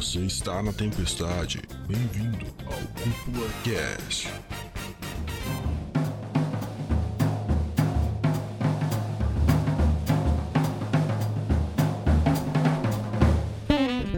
Você está na tempestade. Bem-vindo ao Cúpula Cast.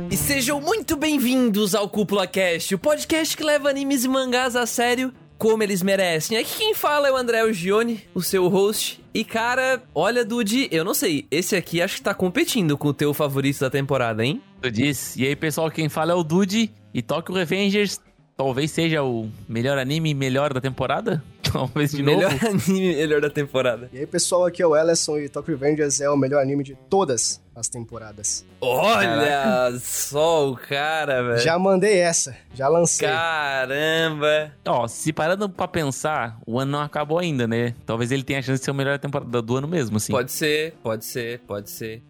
E sejam muito bem-vindos ao Cúpula Cast, o podcast que leva animes e mangás a sério como eles merecem. Aqui quem fala é o André Gione, o seu host. E cara, olha, Dude, eu não sei, esse aqui acho que tá competindo com o teu favorito da temporada, hein? Tu disse. E aí, pessoal, quem fala é o Dude. E Tokyo Revengers talvez seja o melhor anime melhor da temporada? Talvez de melhor novo. anime melhor da temporada. E aí, pessoal, aqui é o Ellison e Tokyo Revengers é o melhor anime de todas as temporadas. Olha só o cara, velho. Já mandei essa, já lancei. Caramba. Ó, se parando pra pensar, o ano não acabou ainda, né? Talvez ele tenha a chance de ser o melhor temporada do ano mesmo, assim. Pode ser, pode ser, pode ser.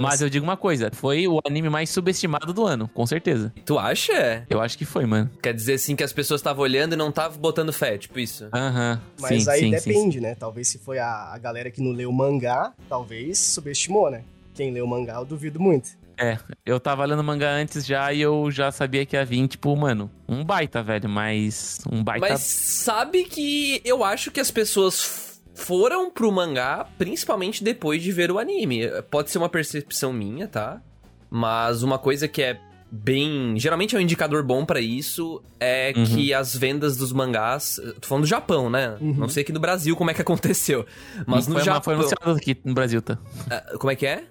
Mas eu digo uma coisa, foi o anime mais subestimado do ano, com certeza. Tu acha? Eu acho que foi, mano. Quer dizer assim que as pessoas estavam olhando e não estavam botando fé, tipo isso. Aham. Mas sim, aí sim, sim, depende, né? Talvez se foi a, a galera que não leu o mangá, talvez subestimou, né? Quem leu o mangá, eu duvido muito. É, eu tava lendo mangá antes já e eu já sabia que ia vir, tipo, mano, um baita, velho, mas um baita... Mas sabe que eu acho que as pessoas foram pro mangá principalmente depois de ver o anime. Pode ser uma percepção minha, tá? Mas uma coisa que é bem. Geralmente é um indicador bom pra isso é Uhum. que as vendas dos mangás. Tô falando do Japão, né? Uhum. Não sei aqui no Brasil como é que aconteceu. Mas no foi, Japão. foi anunciado aqui no Brasil, tá? Ah, Como é que é?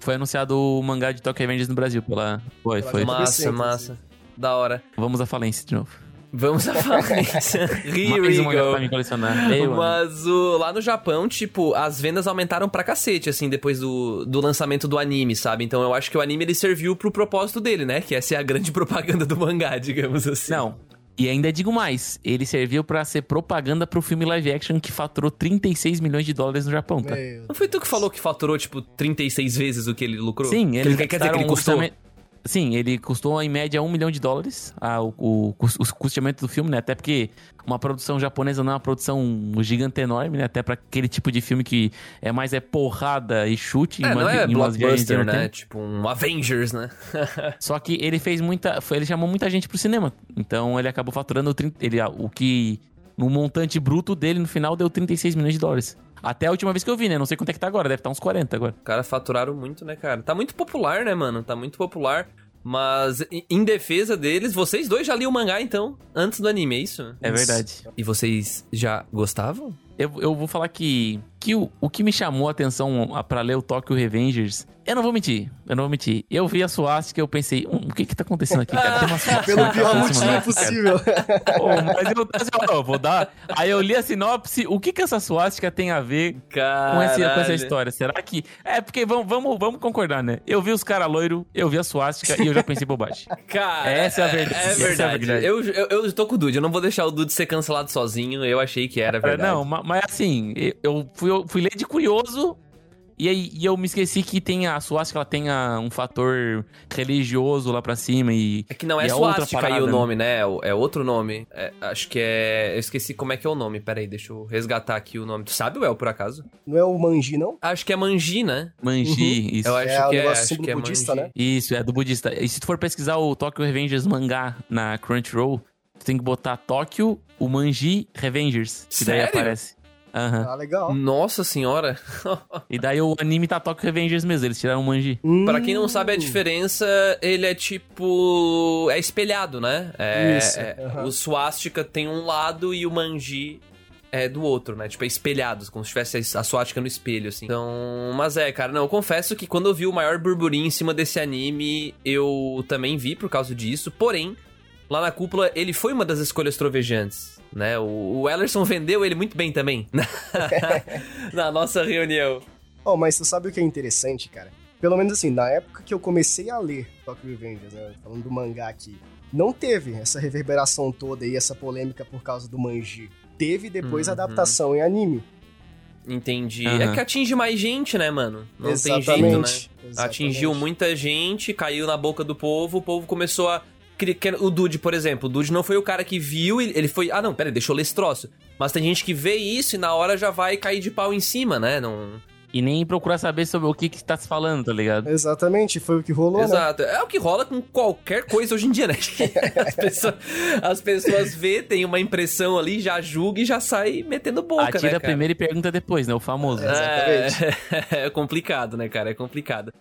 Foi anunciado o mangá de Tokyo Revengers no Brasil pela... Foi, foi. Massa, massa. Da hora. Vamos à falência de novo. Vamos à falência. Here Mais we um mangá go. pra me colecionar. Ei. Mas o, lá no Japão, tipo, as vendas aumentaram pra cacete, assim, depois do, do lançamento do anime, sabe? Então eu acho que o anime ele serviu pro propósito dele, né? Que é ser a grande propaganda do mangá, digamos assim. Não. E ainda digo mais, ele serviu pra ser propaganda pro filme live action que faturou 36 milhões de dólares no Japão, tá? Meu Não foi tu que falou que faturou, tipo, 36 vezes o que ele lucrou? Sim, Que ele quer dizer que ele custou. orçamento- Sim, ele custou em média um milhão de dólares, ah, o, o, o custeamento do filme, né? Até porque uma produção japonesa não é uma produção gigante enorme, né? Até pra aquele tipo de filme que é mais é porrada e chute. É, em uma- não é blockbuster, né? Tipo, um Avengers, né? Só que ele fez muita. Ele chamou muita gente pro cinema. Então ele acabou faturando 30, ele, o que. No montante bruto dele no final deu 36 milhões de dólares. Até a última vez que eu vi, né? Não sei quanto é que tá agora, deve estar uns 40 agora. Os caras faturaram muito, né, cara? Tá muito popular, né, mano? Tá muito popular. Mas, em- em defesa deles, vocês dois já liam o mangá, então, antes do anime, é isso? É verdade. E vocês já gostavam? Eu, eu vou falar que, que o, o que me chamou a atenção a- pra ler o Tokyo Revengers. Eu não vou mentir, eu não vou mentir. Eu vi a suástica e eu pensei, hum, o que que tá acontecendo aqui, cara? Tem uma suástica Pelo pior motivo possível. Mas eu, assim, ó, vou dar. Aí eu li a sinopse, o que que essa suástica tem a ver com essa, com essa história? Será que. É, porque vamos, vamos, vamos concordar, né? Eu vi os caras loiro, eu vi a suástica e eu já pensei bobagem. Cara, Essa é a verdade, É essa é a verdade. verdade. Eu, eu, eu tô com o Dude, eu não vou deixar o Dude ser cancelado sozinho, eu achei que era verdade. Não, ma- mas assim, eu- eu fui, eu fui ler de curioso. E aí e eu me esqueci que tem a suástica, ela tem a- um fator religioso lá pra cima e. É que não é suástica aí o né? nome, né? É outro nome. É, acho que é... Eu esqueci como é que é o nome, peraí, deixa eu resgatar aqui o nome. Tu sabe, Well, por acaso? Não é o Manji, não? Acho que é Manji, né? Manji, isso. Eu acho É o que é, acho que é budista, né? Isso, é do budista. E se tu for pesquisar o Tokyo Revengers mangá na Crunchyroll, tu tem que botar Tokyo, o Manji Revengers. Que daí Sério? aparece. Aham. Ah, legal. Nossa senhora. E daí o anime tá Tokyo Revengers mesmo, eles tiraram o Manji. Pra quem não sabe a Hum. diferença, ele é tipo. É espelhado, né? É, Isso, é- aham. O swastika tem um lado e o manji é do outro, né? Tipo, é espelhados, como se tivesse a swastika no espelho, assim. Então. Mas é, cara, não, eu confesso que quando eu vi o maior burburinho em cima desse anime, eu também vi por causa disso. Porém, lá na cúpula, ele foi uma das escolhas trovejantes. Né, o, o Ellerson vendeu ele muito bem também na nossa reunião. Oh, mas tu sabe o que é interessante, cara? Pelo menos assim, na época que eu comecei a ler Tokyo Revengers, né? Falando do mangá aqui, não teve essa reverberação toda e essa polêmica por causa do Manji. Teve depois a Uhum. adaptação em anime. Entendi. Aham. É que atinge mais gente, né, mano? Não tem jeito, né? Exatamente. Atingiu muita gente, caiu na boca do povo, o povo começou a. O Dude, por exemplo, o Dude não foi o cara que viu, e ele foi. Ah, não, pera aí, deixa eu ler esse troço. Mas tem gente que vê isso e na hora já vai cair de pau em cima, né? Não. E nem procurar saber sobre o que que tá se falando, tá ligado? Exatamente, foi o que rolou, né? Exato. É o que rola com qualquer coisa hoje em dia, né? As pessoas, as pessoas vê, tem uma impressão ali, já julga e já sai metendo boca, Atira né, cara? primeiro e pergunta depois, né? O famoso. É, é complicado, né, cara? É complicado.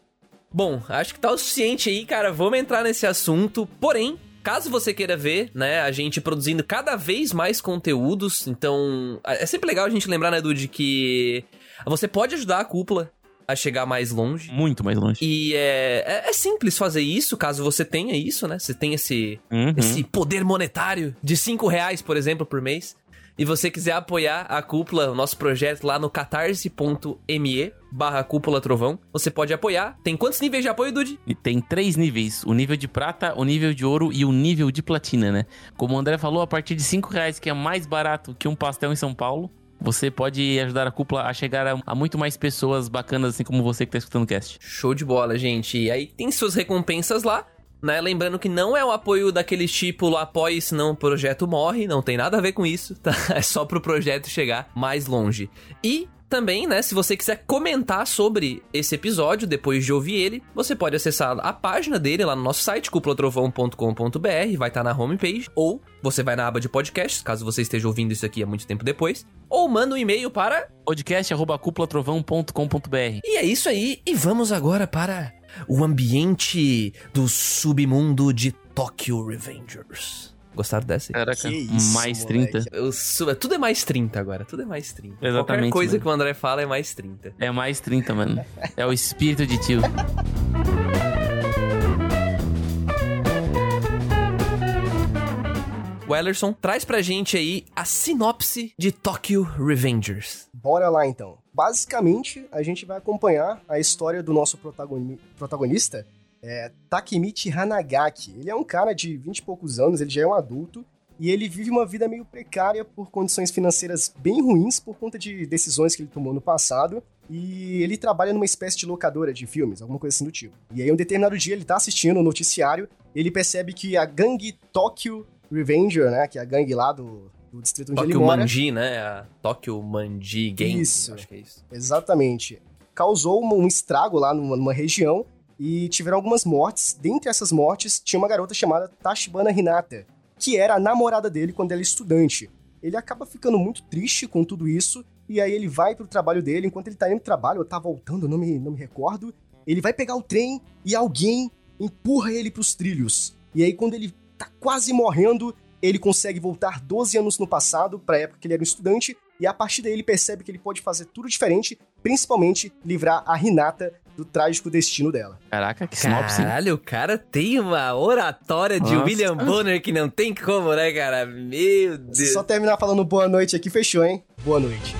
Bom, acho que tá o suficiente aí, cara. Vamos entrar nesse assunto. Porém, caso você queira ver, né, a gente produzindo cada vez mais conteúdos, então é sempre legal a gente lembrar, né, Dude, que você pode ajudar a cúpula a chegar mais longe. Muito mais longe. E é, é, é simples fazer isso, caso você tenha isso, né? Você tem esse, Uhum. esse poder monetário de 5 reais, por exemplo, por mês. E você quiser apoiar a cúpula, o nosso projeto lá no catarse.me barra cúpula trovão, você pode apoiar. Tem quantos níveis de apoio, Dude? E tem três níveis: o nível de prata, o nível de ouro e o nível de platina, né? Como o André falou, a partir de 5 reais, que é mais barato que um pastel em São Paulo, você pode ajudar a cúpula a chegar a, a muito mais pessoas bacanas, assim como você que tá escutando o cast. Show de bola, gente. E aí tem suas recompensas lá. Né? Lembrando que não é o apoio daquele tipo apoie, senão o projeto morre, não tem nada a ver com isso, tá? É só pro projeto chegar mais longe. E também, né, se você quiser comentar sobre esse episódio depois de ouvir ele, você pode acessar a página dele lá no nosso site, cuplatrovão.com.br, vai estar na homepage, ou você vai na aba de podcasts, caso você esteja ouvindo isso aqui há muito tempo depois, ou manda um e-mail para Podcast arroba cúpulatrovão.com.br. e é isso aí, e vamos agora para o ambiente do submundo de Tokyo Revengers. Gostaram dessa? Caraca, Que isso, mais moleque. 30. O su- Tudo é mais 30 agora, tudo é mais 30. Qualquer Exatamente, coisa mano. que o André fala é mais 30. É mais 30, mano. É o espírito de tio. O Ellerson traz pra gente aí a sinopse de Tokyo Revengers. Bora lá então. Basicamente, a gente vai acompanhar a história do nosso protagoni- protagonista, é, Takemichi Hanagaki. Ele é um cara de 20 e poucos anos, ele já é um adulto, e ele vive uma vida meio precária por condições financeiras bem ruins por conta de decisões que ele tomou no passado. E ele trabalha numa espécie de locadora de filmes, alguma coisa assim do tipo. E aí, um determinado dia, ele tá assistindo o noticiário, ele percebe que a gangue Tokyo Revenger, né, que é a gangue lá do, do distrito onde ele Tokyo mora... Manji, né? A Tokyo Manji Gang. Isso. Acho que é isso. Exatamente. Causou um estrago lá numa, numa região e tiveram algumas mortes. Dentre essas mortes, tinha uma garota chamada Tashibana Hinata, que era a namorada dele quando ele era estudante. Ele acaba ficando muito triste com tudo isso, e aí ele vai pro trabalho dele. Enquanto ele tá indo pro trabalho, ou tá voltando, eu não me, não me recordo, ele vai pegar o trem e alguém empurra ele pros trilhos. E aí, quando ele tá quase morrendo, ele consegue voltar 12 anos no passado, pra época que ele era um estudante, e a partir daí ele percebe que ele pode fazer tudo diferente, principalmente livrar a Hinata do trágico destino dela. Caraca, que sinopse. Caralho, o cara tem uma oratória de Nossa. William Bonner que não tem como, né, cara? Meu Deus. só terminar falando boa noite aqui, fechou, hein? Boa noite.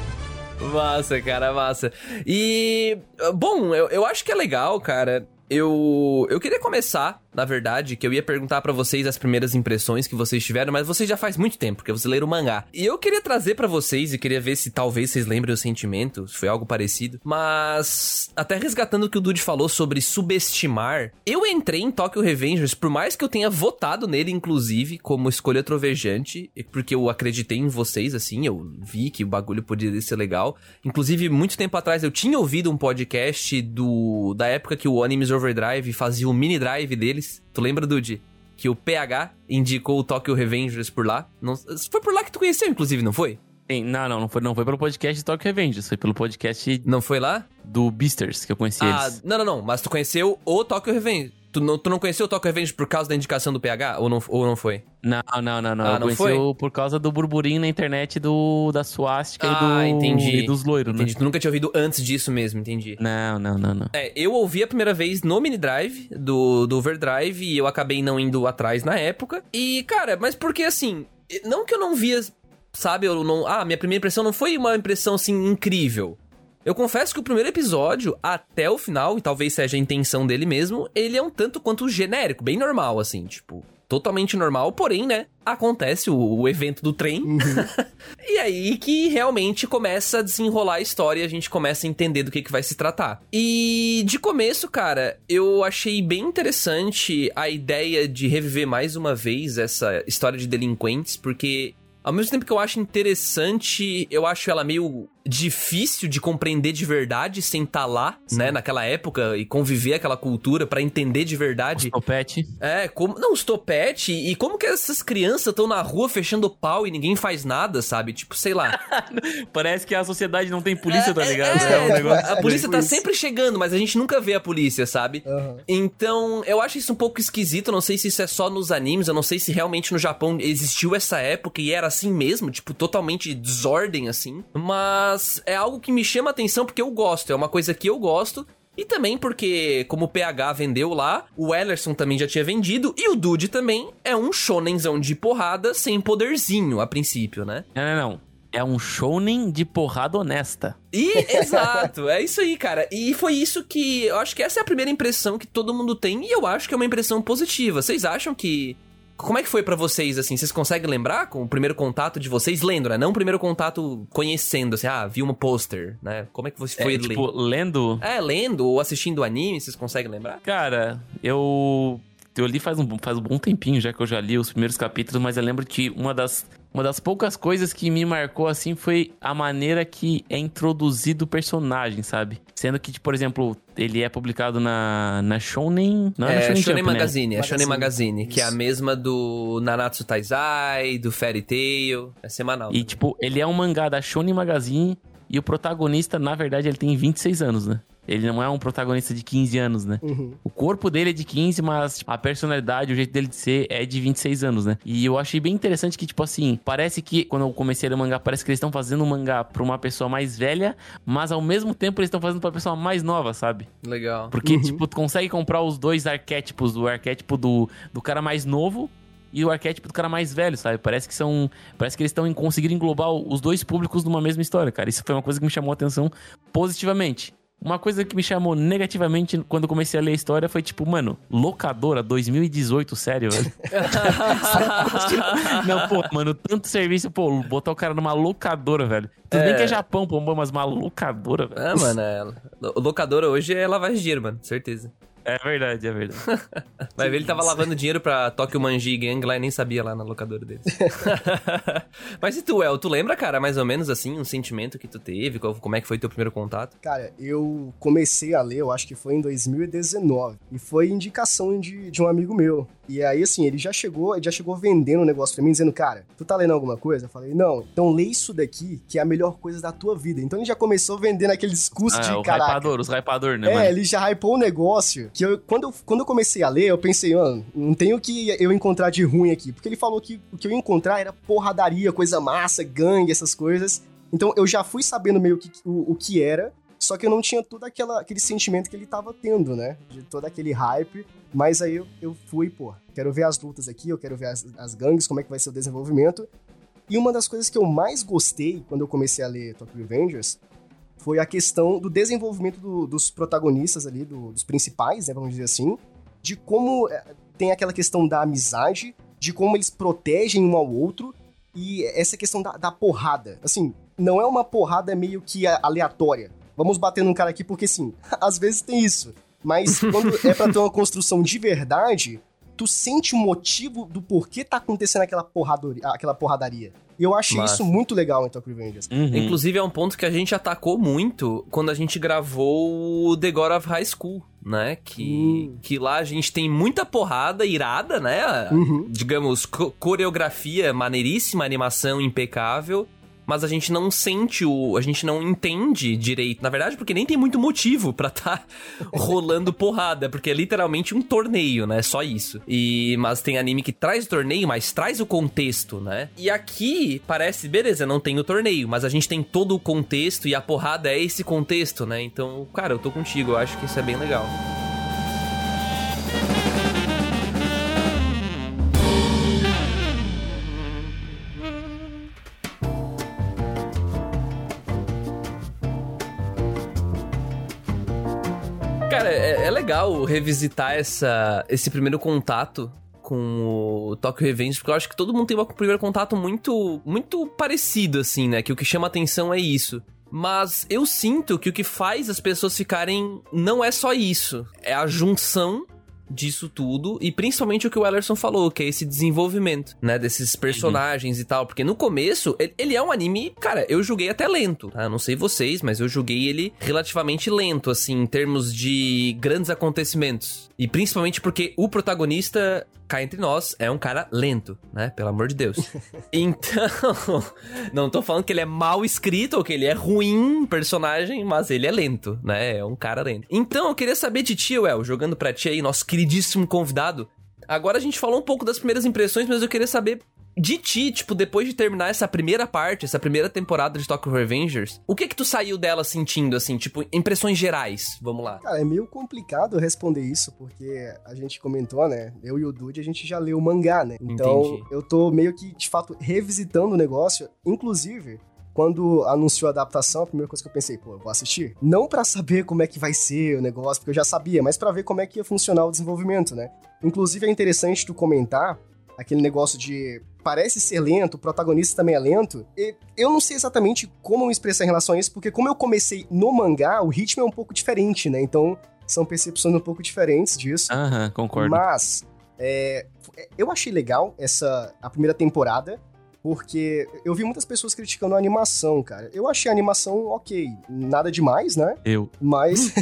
Massa, cara, massa. E, bom, eu, eu acho que é legal, cara. Eu, eu queria começar, na verdade, que eu ia perguntar pra vocês as primeiras impressões que vocês tiveram, mas vocês já faz muito tempo, porque vocês leram o mangá. E eu queria trazer pra vocês, e queria ver se talvez vocês lembrem o sentimento, se foi algo parecido. Mas, até resgatando o que o Dude falou sobre subestimar, eu entrei em Tokyo Revengers, por mais que eu tenha votado nele, inclusive, como escolha trovejante, porque eu acreditei em vocês, assim, eu vi que o bagulho poderia ser legal. Inclusive, muito tempo atrás eu tinha ouvido um podcast do da época que o Animes Overdrive fazia o mini drive deles. Tu lembra, Dude? Que o PH indicou o Tokyo Revengers por lá. Não, foi por lá que tu conheceu, inclusive, não foi? Sim, não, não, não foi, não foi pelo podcast de Tokyo Revengers, foi pelo podcast Não foi lá? do Beasters que eu conheci Ah, eles. não, não, não. Mas tu conheceu o Tokyo Revengers. Tu não, tu não conheceu o Tokyo Revengers por causa da indicação do PH? Ou não, ou não foi? Não, não, não, não. Ah, eu não foi? por causa do burburinho na internet do, da suástica Ah, e, do, entendi. e dos loiros, Entendi. né? Tu nunca tinha ouvido antes disso mesmo, entendi. Não, não, não, não. É, eu ouvi a primeira vez no mini drive do, do Overdrive e eu acabei não indo atrás na época. E, cara, mas porque assim, não que eu não via, sabe, eu não. Ah, minha primeira impressão não foi uma impressão assim incrível. Eu confesso que o primeiro episódio, até o final, e talvez seja a intenção dele mesmo, ele é um tanto quanto genérico, bem normal, assim, tipo, totalmente normal, porém, né, acontece o, o evento do trem. e aí que realmente começa a desenrolar a história e a gente começa a entender do que, que vai se tratar. E de começo, cara, eu achei bem interessante a ideia de reviver mais uma vez essa história de delinquentes, porque ao mesmo tempo que eu acho interessante, eu acho ela meio difícil de compreender de verdade sem estar lá, né, naquela época e conviver aquela cultura pra entender de verdade. O topete. É, como. Não, os topete e como que essas crianças estão na rua fechando pau e ninguém faz nada, sabe? Tipo, sei lá. Parece que a sociedade não tem polícia, tá ligado? É, É, um negócio. a polícia Tipo tá isso. sempre chegando, mas a gente nunca vê a polícia, sabe? Aham. Então, eu acho isso um pouco esquisito. Não sei se isso é só nos animes, eu não sei se realmente no Japão existiu essa época e era assim mesmo, tipo, totalmente desordem assim. Mas é algo que me chama a atenção porque eu gosto, é uma coisa que eu gosto. E também porque, como o PH vendeu lá, o Ellerson também já tinha vendido, e o Dude também é um shonenzão de porrada sem poderzinho, a princípio, né? Não, não, não. É um shounen de porrada honesta. E, exato, é isso aí, cara. E foi isso que. Eu acho que essa é a primeira impressão que todo mundo tem, e eu acho que é uma impressão positiva. Vocês acham que. Como é que foi pra vocês, assim? Vocês conseguem lembrar com o primeiro contato de vocês? Lendo, né? Não o primeiro contato conhecendo, assim, ah, vi um pôster, né? Como é que você foi é, tipo, lendo. É, lendo ou assistindo anime, vocês conseguem lembrar? Cara, eu. Eu li faz um, faz um bom tempinho já que eu já li os primeiros capítulos, mas eu lembro que uma das, uma das poucas coisas que me marcou assim foi a maneira que é introduzido o personagem, sabe? Sendo que, tipo, por exemplo, ele é publicado na, na Shonen. Não é, na É, Shonen, Shonen Jump, né? Magazine, é Shonen Magazine, Magazine, que é a isso. mesma do Nanatsu Taizai, do Fairy Tail, é semanal. E, tipo, ele é um mangá da Shonen Magazine e o protagonista, na verdade, ele tem 26 anos, né? Ele não é um protagonista de 15 anos, né? Uhum. O corpo dele é de 15, mas a personalidade, o jeito dele de ser é de 26 anos, né? E eu achei bem interessante que, tipo assim, parece que quando eu comecei a ler o mangá, parece que eles estão fazendo um mangá pra uma pessoa mais velha, mas ao mesmo tempo eles estão fazendo pra pessoa mais nova, sabe? Legal. Porque, Uhum. tipo, tu consegue comprar os dois arquétipos, o arquétipo do, do cara mais novo e o arquétipo do cara mais velho, sabe? Parece que são. Parece que eles estão em conseguir englobar os dois públicos numa mesma história, cara. Isso foi uma coisa que me chamou a atenção positivamente. Uma coisa que me chamou negativamente quando comecei a ler a história foi tipo, mano, locadora 2018, sério, velho. Não, pô, mano, tanto serviço, pô, botar o cara numa locadora, velho. Tudo bem que é Japão, pô, mas uma locadora, velho. Ah, mano, é... locadora hoje é lavagem de dinheiro, mano, certeza. É verdade, é verdade. Vai ver, ele tava lavando dinheiro pra Tokyo Manji Gang lá e nem sabia lá na locadora deles. Mas e tu, El, tu lembra, cara, mais ou menos assim, um sentimento que tu teve? Qual- Como é que foi teu primeiro contato? Cara, eu comecei a ler, eu acho que foi em 2019. E foi indicação de, de um amigo meu. E aí, assim, ele já chegou, ele já chegou vendendo um negócio pra mim, dizendo, cara, tu tá lendo alguma coisa? Eu falei, não, então lê isso daqui, que é a melhor coisa da tua vida. Então ele já começou vendendo aquele discurso Ah, de, o caraca, hypador, os hypador, né, É, mano? ele já hypou o negócio. Que eu, quando, eu, quando eu comecei a ler, eu pensei, mano, não tem o que eu encontrar de ruim aqui. Porque ele falou que o que eu ia encontrar era porradaria, coisa massa, gangue, essas coisas. Então eu já fui sabendo meio que, o, o que era. Só que eu não tinha todo aquela, aquele sentimento que ele tava tendo, né? De todo aquele hype. Mas aí eu, eu fui, pô, quero ver as lutas aqui, eu quero ver as, as gangues, como é que vai ser o desenvolvimento. E uma das coisas que eu mais gostei quando eu comecei a ler Tokyo Revengers foi a questão do desenvolvimento do- dos protagonistas ali, do- dos principais, né, vamos dizer assim, de como é, tem aquela questão da amizade, de como eles protegem um ao outro, e essa questão da, da porrada. Assim, não é uma porrada meio que aleatória. Vamos bater num cara aqui porque, sim, às vezes tem isso. Mas quando é pra ter uma construção de verdade, tu sente o motivo do porquê tá acontecendo aquela, porradori- aquela porradaria. E eu achei Massa. isso muito legal em Tokyo Revengers. Uhum. Inclusive, é um ponto que a gente atacou muito quando a gente gravou o The God of High School, né? Que, Hum. que lá a gente tem muita porrada irada, né? Uhum. Digamos, co- coreografia maneiríssima, animação impecável. Mas a gente não sente o. A gente não entende direito. Na verdade, porque nem tem muito motivo pra tá rolando porrada. Porque é literalmente um torneio, né? Só isso. E Mas tem anime que traz o torneio, mas traz o contexto, né? E aqui parece, beleza, não tem o torneio, mas a gente tem todo o contexto e a porrada é esse contexto, né? Então, cara, eu tô contigo, eu acho que isso é bem legal. Legal revisitar essa, esse primeiro contato com o Tokyo Revenge, porque eu acho que todo mundo tem um primeiro contato muito, muito parecido, assim, né? Que o que chama atenção é isso. Mas eu sinto que o que faz as pessoas ficarem não é só isso, é a junção disso tudo e principalmente o que o Ellerson falou, que é esse desenvolvimento, né, desses personagens uhum. e tal, porque no começo ele é um anime, cara, eu joguei até lento, tá? Não sei vocês, mas eu joguei ele relativamente lento assim, em termos de grandes acontecimentos. E principalmente porque o protagonista cá entre nós, é um cara lento, né? Pelo amor de Deus. então, não tô falando que ele é mal escrito ou que ele é ruim personagem, mas ele é lento, né? É um cara lento. Então, eu queria saber de ti, Well, jogando pra ti aí, nosso queridíssimo convidado. Agora a gente falou um pouco das primeiras impressões, mas eu queria saber de ti, tipo, depois de terminar essa primeira parte, essa primeira temporada de Tokyo Revengers, o que que tu saiu dela sentindo, assim, tipo, impressões gerais? Vamos lá. Cara, é meio complicado responder isso, porque a gente comentou, né? Eu e o Dude, a gente já leu o mangá, né? Então, Entendi. eu tô meio que, de fato, revisitando o negócio. Inclusive, quando anunciou a adaptação, a primeira coisa que eu pensei, pô, eu vou assistir. Não para saber como é que vai ser o negócio, porque eu já sabia, mas para ver como é que ia funcionar o desenvolvimento, né? Inclusive é interessante tu comentar aquele negócio de parece ser lento, o protagonista também é lento. E eu não sei exatamente como me expressar em relação a isso, porque como eu comecei no mangá, o ritmo é um pouco diferente, né? Então, são percepções um pouco diferentes disso. Aham, concordo. Mas, é, eu achei legal essa a primeira temporada. Porque eu vi muitas pessoas criticando a animação, cara. Eu achei a animação ok, nada demais, né? Eu. Mas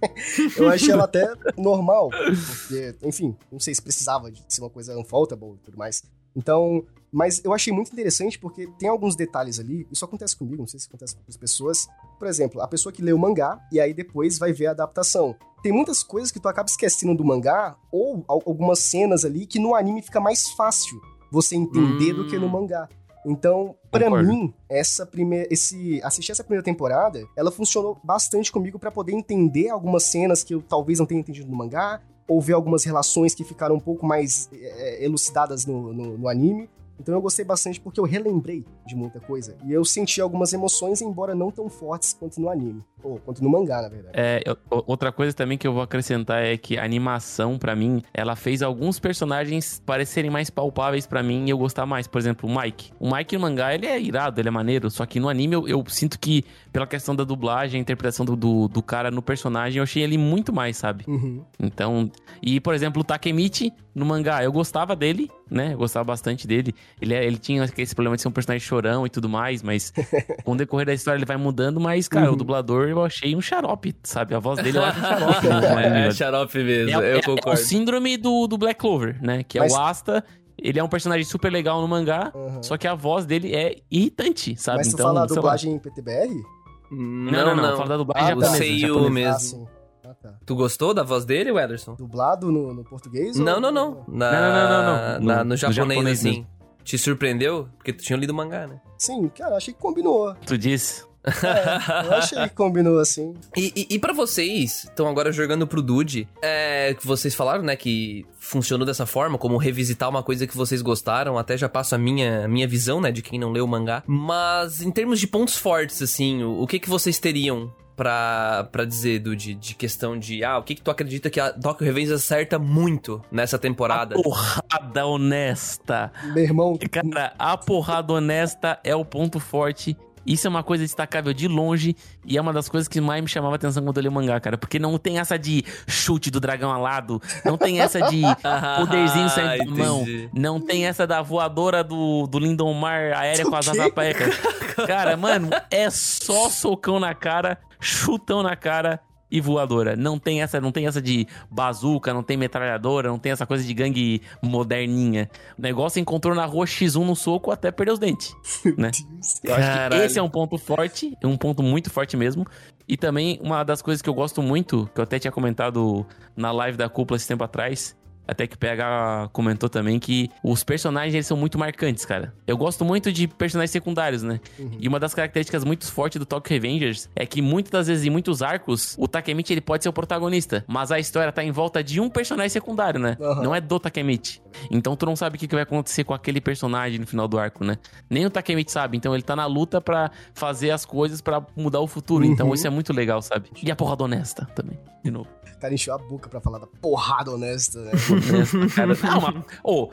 eu achei ela até normal. Porque, enfim, não sei se precisava de ser uma coisa unfaultable e tudo mais. Então, mas eu achei muito interessante porque tem alguns detalhes ali, isso acontece comigo, não sei se acontece com outras pessoas. Por exemplo, a pessoa que lê o mangá e aí depois vai ver a adaptação. Tem muitas coisas que tu acaba esquecendo do mangá ou algumas cenas ali que no anime fica mais fácil você entender hum. do que no hum. mangá. Então, para mim, essa primeira, esse assistir essa primeira temporada, ela funcionou bastante comigo para poder entender algumas cenas que eu talvez não tenha entendido no mangá, ou ver algumas relações que ficaram um pouco mais é, elucidadas no, no, no anime. Então eu gostei bastante porque eu relembrei de muita coisa. E eu senti algumas emoções, embora não tão fortes quanto no anime. Ou quanto no mangá, na verdade. É, eu, outra coisa também que eu vou acrescentar é que a animação, para mim, ela fez alguns personagens parecerem mais palpáveis para mim e eu gostar mais. Por exemplo, o Mike. O Mike no mangá, ele é irado, ele é maneiro. Só que no anime eu, eu sinto que, pela questão da dublagem, a interpretação do, do, do, cara no personagem, eu achei ele muito mais, sabe? Uhum. Então. E, por exemplo, o Takemichi no mangá, eu gostava dele, né? Eu gostava bastante dele. Ele, é, ele tinha esse problema de ser um personagem chorão e tudo mais, mas com o decorrer da história ele vai mudando. Mas, cara, uhum. o dublador eu achei um xarope, sabe? A voz dele eu acho um xarope. é, é xarope mesmo, é, eu é, concordo. É o síndrome do, do Black Clover, né? Que é mas... o Asta. Ele é um personagem super legal no mangá, uhum. só que a voz dele é irritante, sabe? Mas tu então, fala a dublagem em PTBR? Não, não, não, não. Fala da dublagem ah, japonesa. Seiyu mesmo. Ah, ah, tá. Tu gostou da voz dele, Ederson? Dublado no, no português? Não, ou... não, não. Na... Não, não, não, não. Na, no, no japonês, japonês assim. Te surpreendeu? Porque tu tinha lido o mangá, né? Sim, cara, achei que combinou. Tu disse? É, eu achei que combinou assim. E, e, e para vocês, estão agora jogando pro Dude, é, que vocês falaram, né, que funcionou dessa forma, como revisitar uma coisa que vocês gostaram, até já passo a minha, minha visão, né, de quem não leu o mangá. Mas em termos de pontos fortes, assim, o, o que que vocês teriam pra, pra dizer, Dude, de questão de, ah, o que que tu acredita que a Tokyo Revenge acerta muito nessa temporada? A porrada honesta. Meu irmão. Cara, a porrada honesta é o ponto forte isso é uma coisa destacável de longe e é uma das coisas que mais me chamava a atenção quando eu li o mangá, cara. Porque não tem essa de chute do dragão alado, não tem essa de poderzinho saindo da mão, não tem essa da voadora do, do Lindomar aérea com as asas Cara, mano, é só socão na cara, chutão na cara e voadora. Não tem essa, não tem essa de bazuca, não tem metralhadora, não tem essa coisa de gangue moderninha. O negócio encontrou na rua X1 no soco até perder os dentes, né? Eu acho que esse é um ponto forte, um ponto muito forte mesmo. E também uma das coisas que eu gosto muito, que eu até tinha comentado na live da cúpula esse tempo atrás, até que PH comentou também que os personagens eles são muito marcantes, cara. Eu gosto muito de personagens secundários, né? Uhum. E uma das características muito fortes do Tokyo Revengers é que muitas das vezes em muitos arcos, o Takemichi ele pode ser o protagonista, mas a história tá em volta de um personagem secundário, né? Uhum. Não é do Takemichi. Então tu não sabe o que vai acontecer com aquele personagem no final do arco, né? Nem o Takemichi sabe, então ele tá na luta para fazer as coisas para mudar o futuro. Então uhum. Então isso é muito legal, sabe? E a porrada honesta também, de novo. O cara encheu a boca pra falar da porrada honesta, né? cara, não, mas, oh,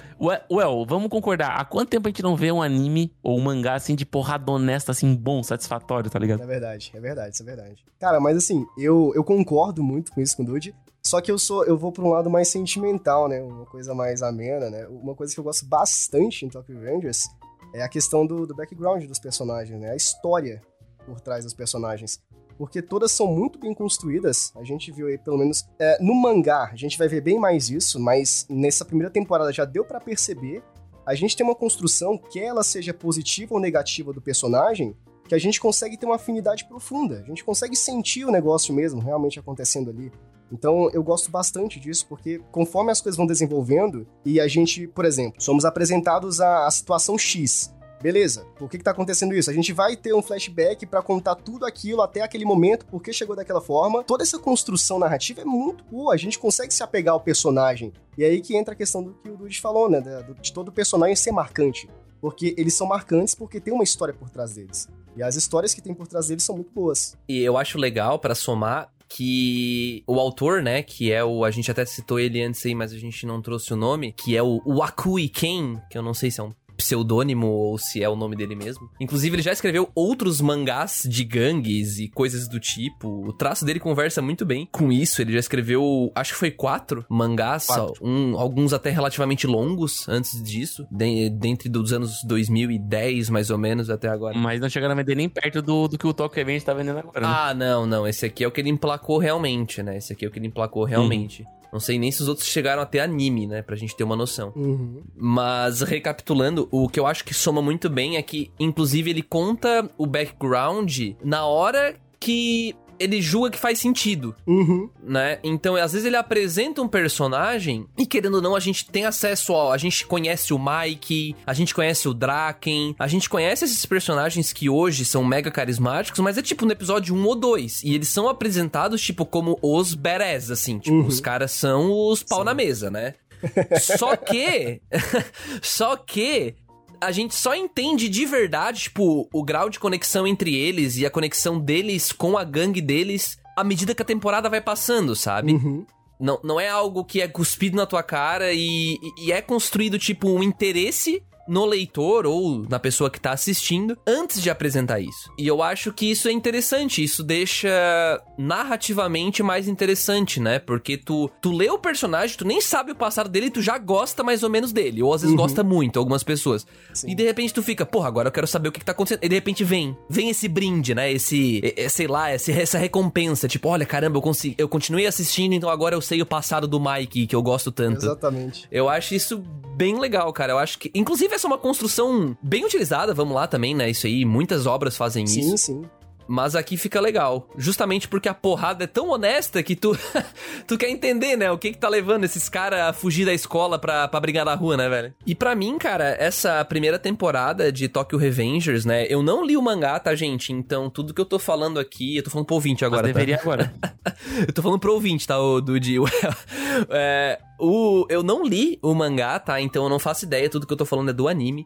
well, vamos concordar. Há quanto tempo a gente não vê um anime ou um mangá assim de porrada honesta, assim, bom, satisfatório, tá ligado? É verdade, é verdade, isso é verdade. Cara, mas assim, eu, eu concordo muito com isso com o Dude. Só que eu sou, eu vou para um lado mais sentimental, né? Uma coisa mais amena, né? Uma coisa que eu gosto bastante em Tokyo Revengers é a questão do, do background dos personagens, né? A história por trás dos personagens. Porque todas são muito bem construídas. A gente viu aí, pelo menos, é, no mangá, a gente vai ver bem mais isso, mas nessa primeira temporada já deu para perceber. A gente tem uma construção, que ela seja positiva ou negativa do personagem, que a gente consegue ter uma afinidade profunda. A gente consegue sentir o negócio mesmo realmente acontecendo ali. Então eu gosto bastante disso, porque conforme as coisas vão desenvolvendo, e a gente, por exemplo, somos apresentados à, situação X. Beleza, por que, que tá acontecendo isso? A gente vai ter um flashback para contar tudo aquilo até aquele momento, por que chegou daquela forma. Toda essa construção narrativa é muito boa, a gente consegue se apegar ao personagem. E aí que entra a questão do que o Dude falou, né? De todo personagem ser marcante. Porque eles são marcantes porque tem uma história por trás deles. E as histórias que tem por trás deles são muito boas. E eu acho legal, para somar, que o autor, né, que é o. A gente até citou ele antes aí, mas a gente não trouxe o nome, que é o Wakui Ken, que eu não sei se é um pseudônimo ou se é o nome dele mesmo. Inclusive, ele já escreveu outros mangás de gangues e coisas do tipo. O traço dele conversa muito bem com isso. Ele já escreveu, acho que foi quatro mangás, quatro. Um, alguns até relativamente longos antes disso, de, dentro dos anos 2010, mais ou menos, até agora. Mas não chegaram a vender nem perto do, do que o Tokyo Event tá vendendo agora. Né? Ah, não, não. Esse aqui é o que ele emplacou realmente, né? Esse aqui é o que ele emplacou realmente. Uhum. Não sei nem se os outros chegaram até anime, né? Pra gente ter uma noção. Uhum. Mas, recapitulando, o que eu acho que soma muito bem é que, inclusive, ele conta o background na hora que ele julga que faz sentido, uhum. né? Então, às vezes ele apresenta um personagem e querendo ou não, a gente tem acesso ao... A gente conhece o Mike, a gente conhece o Draken, a gente conhece esses personagens que hoje são mega carismáticos, mas é tipo no episódio 1 ou 2. E eles são apresentados, tipo, como os badass, assim. Tipo, uhum. os caras são os pau Sim. na mesa, né? Só que... só que a gente só entende de verdade, tipo, o grau de conexão entre eles e a conexão deles com a gangue deles à medida que a temporada vai passando, sabe? Uhum. Não, não é algo que é cuspido na tua cara e, e é construído, tipo, um interesse no leitor ou na pessoa que tá assistindo antes de apresentar isso. E eu acho que isso é interessante, isso deixa narrativamente mais interessante, né? Porque tu, tu lê o personagem, tu nem sabe o passado dele, tu já gosta mais ou menos dele, ou às vezes uhum. gosta muito, algumas pessoas. Sim. E de repente tu fica, porra, agora eu quero saber o que, que tá acontecendo. E de repente vem, vem esse brinde, né? Esse, é, sei lá, essa recompensa, tipo, olha, caramba, eu consegui, eu continuei assistindo, então agora eu sei o passado do Mike, que eu gosto tanto. Exatamente. Eu acho isso bem legal, cara. Eu acho que, inclusive, essa é uma construção bem utilizada, vamos lá também, né? Isso aí, muitas obras fazem sim, isso. Sim, sim. Mas aqui fica legal. Justamente porque a porrada é tão honesta que tu, tu quer entender, né? O que que tá levando esses caras a fugir da escola pra, pra brigar na rua, né, velho? E para mim, cara, essa primeira temporada de Tokyo Revengers, né? Eu não li o mangá, tá, gente? Então, tudo que eu tô falando aqui, eu tô falando pro ouvinte agora. Mas deveria tá? agora. eu tô falando pro ouvinte, tá, o Dude? é, o, eu não li o mangá, tá? Então eu não faço ideia, tudo que eu tô falando é do anime.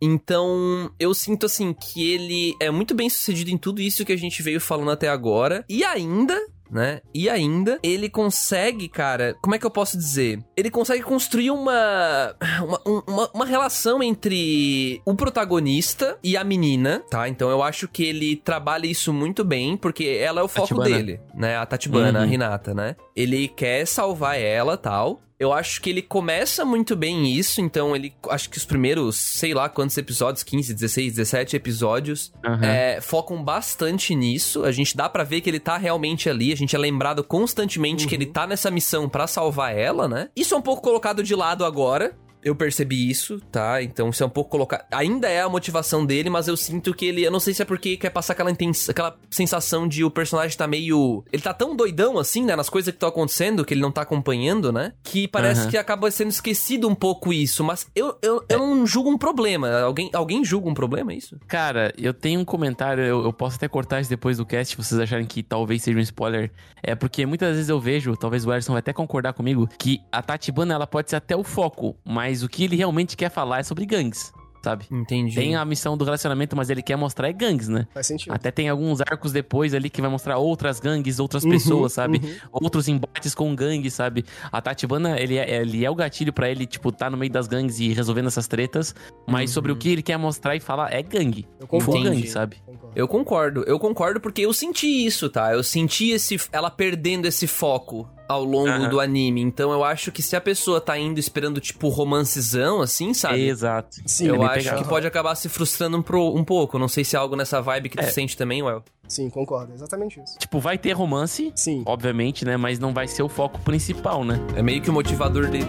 Então, eu sinto assim que ele é muito bem sucedido em tudo isso que a gente veio falando até agora. E ainda, né? E ainda, ele consegue, cara, como é que eu posso dizer? Ele consegue construir uma, uma, uma, uma, relação entre o protagonista e a menina, tá? Então eu acho que ele trabalha isso muito bem, porque ela é o foco Tatibana. dele, né? A Tatibana, uhum. a Hinata, né? Ele quer salvar ela tal. Eu acho que ele começa muito bem isso, então ele. Acho que os primeiros, sei lá quantos episódios, 15, 16, 17 episódios, uhum. é, focam bastante nisso. A gente dá para ver que ele tá realmente ali, a gente é lembrado constantemente uhum. que ele tá nessa missão para salvar ela, né? Isso é um pouco colocado de lado agora, eu percebi isso, tá? Então isso é um pouco colocar. Ainda é a motivação dele, mas eu sinto que ele. Eu não sei se é porque quer passar aquela, intens... aquela sensação de o personagem tá meio. Ele tá tão doidão assim, né? Nas coisas que estão acontecendo, que ele não tá acompanhando, né? Que parece uhum. que acaba sendo esquecido um pouco isso. Mas eu, eu, eu não julgo um problema. Alguém, alguém julga um problema, é isso? Cara, eu tenho um comentário, eu, eu posso até cortar isso depois do cast, se vocês acharem que talvez seja um spoiler. É porque muitas vezes eu vejo, talvez o Erson vai até concordar comigo, que a Tatibana ela pode ser até o foco, mas mas o que ele realmente quer falar é sobre gangues sabe? Entendi. Tem a missão do relacionamento, mas ele quer mostrar é gangues, né? Faz sentido. Até tem alguns arcos depois ali que vai mostrar outras gangues, outras uhum, pessoas, sabe? Uhum. Outros embates com gangues, sabe? A Tatibana, ele é, ele é o gatilho para ele, tipo, tá no meio das gangues e resolvendo essas tretas, mas uhum. sobre o uhum. que ele quer mostrar e falar é gangue. Eu concordo. gangue, sabe? Eu concordo, eu concordo porque eu senti isso, tá? Eu senti esse ela perdendo esse foco ao longo Aham. do anime. Então eu acho que se a pessoa tá indo esperando, tipo, romancezão, assim, sabe? Exato. Sim, eu é acho pegado. que pode acabar se frustrando um, pro- um pouco. Não sei se é algo nessa vibe que tu É. sente também, Well. Sim, concordo. Exatamente isso. Tipo, vai ter romance, Sim. obviamente, né? Mas não vai ser o foco principal, né? É meio que o motivador dele.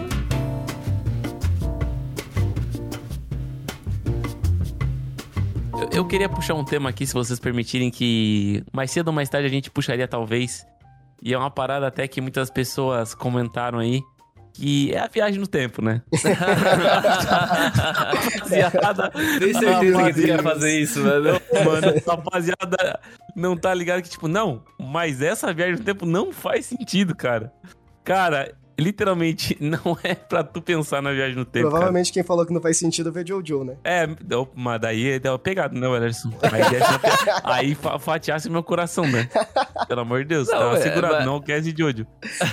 Eu, eu queria puxar um tema aqui, se vocês permitirem, que mais cedo ou mais tarde a gente puxaria, talvez. E é uma parada até que muitas pessoas comentaram aí. Que é a viagem no tempo, né? Rapaziada, Tenho certeza que tu quer fazer isso, mano. Mano, rapaziada não tá ligado que, tipo, não, mas essa viagem no tempo não faz sentido, cara. Cara, literalmente não é pra tu pensar na viagem no tempo. cara. Provavelmente quem falou que não faz sentido vê Jojo, né? É, deu- mas daí deu uma pegada, não, Ederson. Aí, deixa- aí fa- fatiasse meu coração, né? Pelo amor de Deus, Não, tava é, segurado, mas- não o cast de ódio.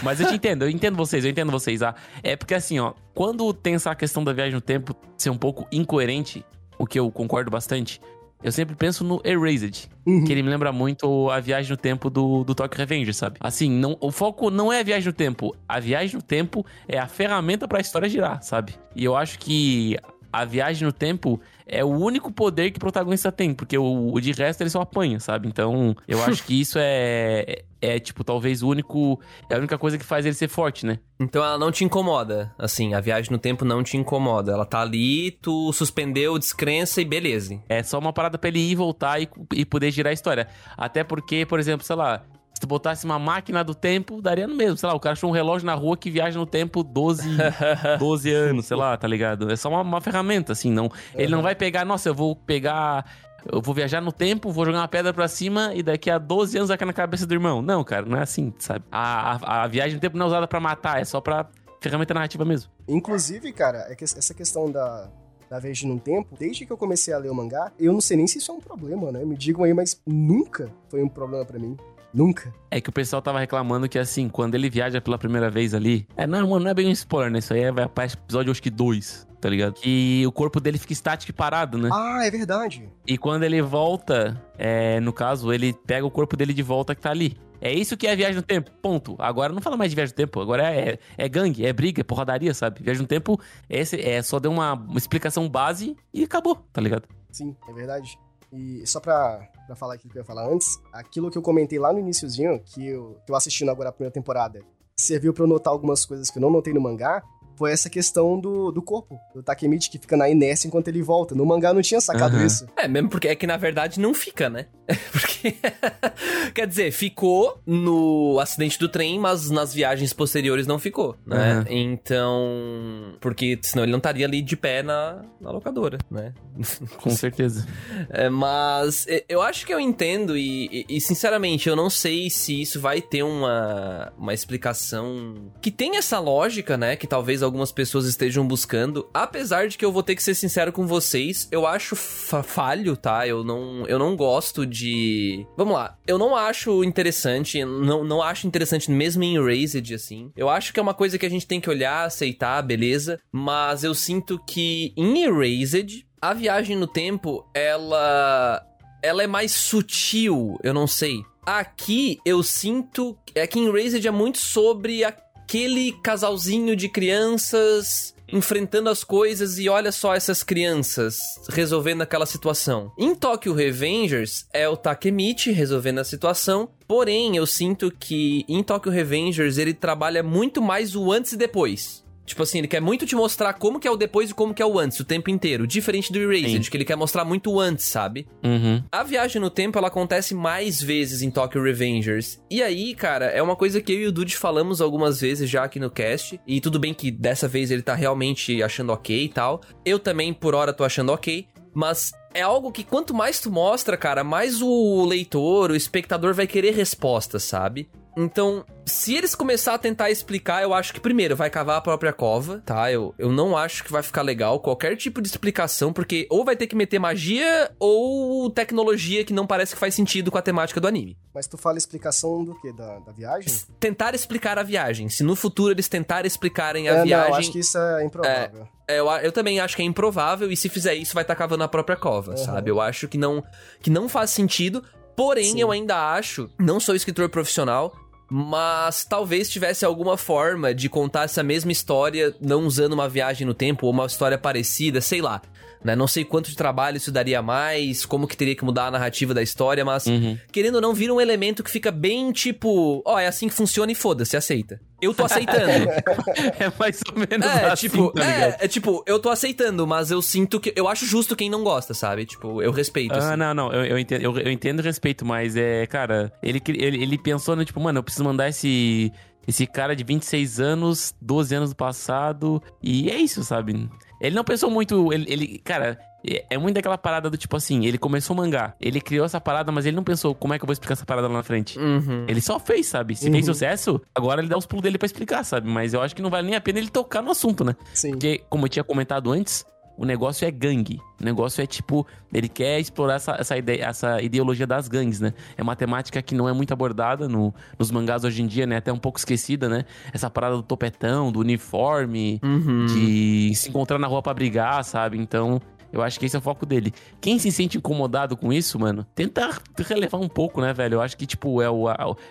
Mas eu te entendo, eu entendo vocês, eu entendo vocês. Ah, é porque assim, ó, quando tem essa questão da viagem no tempo ser um pouco incoerente, o que eu concordo bastante, eu sempre penso no Erased, Uhum. que ele me lembra muito a viagem no tempo do, do Tokyo Revenge, sabe? Assim, não, o foco não é a viagem no tempo. A viagem no tempo é a ferramenta pra história girar, sabe? E eu acho que a viagem no tempo é o único poder que o protagonista tem, porque o, o de resto ele só apanha, sabe? Então, eu acho que isso é, é, tipo, talvez o único. É a única coisa que faz ele ser forte, né? Então ela não te incomoda. Assim, a viagem no tempo não te incomoda. Ela tá ali, tu suspendeu, descrença e beleza. É só uma parada pra ele ir e voltar e, e poder girar a história. Até porque, por exemplo, sei lá, se tu botasse uma máquina do tempo, daria no mesmo. Sei lá, o cara achou um relógio na rua que viaja no tempo 12, 12 anos, sei lá, tá ligado? É só uma, uma ferramenta, assim, não. Ele não vai pegar, nossa, eu vou pegar. Eu vou viajar no tempo, vou jogar uma pedra pra cima e daqui a 12 anos vai cair na cabeça do irmão. Não, cara, não é assim, sabe? A, a, a viagem no tempo não é usada pra matar, é só pra ferramenta narrativa mesmo. Inclusive, cara, é que essa questão da, da viagem num tempo, desde que eu comecei a ler o mangá, eu não sei nem se isso é um problema, né? Me digam aí, mas nunca foi um problema pra mim. Nunca. É que o pessoal tava reclamando que, assim, quando ele viaja pela primeira vez ali. É, não, mano, não é bem um spoiler, né? Isso aí é, vai para episódio, acho que 2, tá ligado? Que o corpo dele fica estático e parado, né? Ah, é verdade. E quando ele volta, é, no caso, ele pega o corpo dele de volta que tá ali. É isso que é viagem no tempo, ponto. Agora não fala mais de viagem no tempo, agora é, é gangue, é briga, é porradaria, sabe? Viagem no tempo esse, é só deu uma, uma explicação base e acabou, tá ligado? Sim, é verdade. E só pra, pra falar aquilo que eu ia falar antes, aquilo que eu comentei lá no iniciozinho, que eu tô assistindo agora a primeira temporada, serviu pra eu notar algumas coisas que eu não notei no mangá, foi essa questão do, do corpo, do Takemichi que fica na inércia enquanto ele volta. No mangá não tinha sacado Aham. isso. É, mesmo porque é que na verdade não fica, né? Porque. Quer dizer, ficou no acidente do trem, mas nas viagens posteriores não ficou, né? Aham. Então. Porque senão ele não estaria ali de pé na, na locadora, né? Com certeza. É, mas eu acho que eu entendo e, e- e, sinceramente eu não sei se isso vai ter uma, uma explicação que tem essa lógica, né? Que talvez algumas pessoas estejam buscando. Apesar de que eu vou ter que ser sincero com vocês, eu acho fa- falho, tá? Eu não, eu não gosto de. Vamos lá, eu não acho interessante, não, não acho interessante mesmo em Erased, assim. Eu acho que é uma coisa que a gente tem que olhar, aceitar, beleza. Mas eu sinto que em Erased, a viagem no tempo, ela. Ela é mais sutil, eu não sei. Aqui eu sinto. É que em Erased é muito sobre aquele casalzinho de crianças enfrentando as coisas e olha só essas crianças resolvendo aquela situação. Em Tokyo Revengers é o Takemichi resolvendo a situação, porém eu sinto que em Tokyo Revengers ele trabalha muito mais o antes e depois. Tipo assim, ele quer muito te mostrar como que é o depois e como que é o antes o tempo inteiro, diferente do Erased, Sim. que ele quer mostrar muito o antes, sabe? Uhum. A viagem no tempo, ela acontece mais vezes em Tokyo Revengers. E aí, cara, é uma coisa que eu e o Dude falamos algumas vezes já aqui no cast. E tudo bem que dessa vez ele tá realmente achando ok e tal. Eu também, por hora, tô achando ok. Mas é algo que quanto mais tu mostra, cara, mais o leitor, o espectador vai querer respostas, sabe? Então, se eles começar a tentar explicar, eu acho que primeiro vai cavar a própria cova, tá? Eu, eu não acho que vai ficar legal qualquer tipo de explicação, porque ou vai ter que meter magia ou tecnologia que não parece que faz sentido com a temática do anime. Mas tu fala explicação do quê? Da, da viagem? Tentar explicar a viagem. Se no futuro eles tentarem explicarem a é, viagem. não, acho que isso é improvável. É, eu, eu também acho que é improvável e se fizer isso vai estar cavando a própria cova, Uhum. sabe? Eu acho que não que não faz sentido. Porém, Sim. eu ainda acho, não sou escritor profissional, Mas talvez tivesse alguma forma de contar essa mesma história não usando uma viagem no tempo ou uma história parecida, sei lá. Né? Não sei quanto de trabalho isso daria mais, como que teria que mudar a narrativa da história, mas Uhum. querendo ou não, vira um elemento que fica bem tipo, ó, é assim que funciona e foda-se, aceita. Eu tô aceitando. É mais ou menos é, assim, tipo, tá é, é tipo, eu tô aceitando, mas eu sinto que. Eu acho justo quem não gosta, sabe? Tipo, eu respeito. Ah, assim. não, não, eu, eu entendo, eu, eu entendo e respeito, mas é, cara, ele, ele, ele pensou, no tipo, mano, eu preciso mandar esse, esse cara de 26 anos, 12 anos do passado, e é isso, sabe? Ele não pensou muito, ele, ele cara, é, é muito daquela parada do tipo assim, ele começou o mangá, ele criou essa parada, mas ele não pensou como é que eu vou explicar essa parada lá na frente. Uhum. Ele só fez, sabe? Se fez sucesso, agora ele dá os pulos dele pra explicar, sabe? Mas eu acho que não vale nem a pena ele tocar no assunto, né? Sim. Porque, como eu tinha comentado antes, o negócio é gangue. O negócio é tipo, ele quer explorar essa, essa, ideia, essa ideologia das gangues, né? É uma temática que não é muito abordada no, nos mangás hoje em dia, né? Até um pouco esquecida, né? Essa parada do topetão, do uniforme, Uhum. de se encontrar na rua pra brigar, sabe? Então, eu acho que esse é o foco dele. Quem se sente incomodado com isso, mano, tenta relevar um pouco, né, velho? Eu acho que, tipo, é o,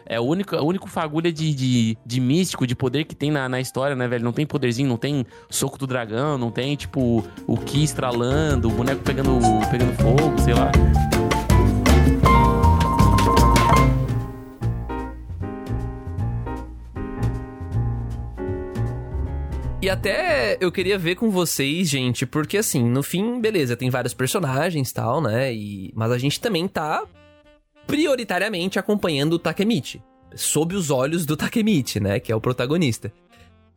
é o único, a único fagulha de, de, de místico, de poder que tem na, na história, né, velho? Não tem poderzinho, não tem soco do dragão, não tem, tipo, o Ki estralando, o boneco pegando, pegando fogo, sei lá. E até eu queria ver com vocês, gente, porque assim, no fim, beleza, tem vários personagens e tal, né? E... Mas a gente também tá prioritariamente acompanhando o Takemichi. Sob os olhos do Takemichi, né? Que é o protagonista.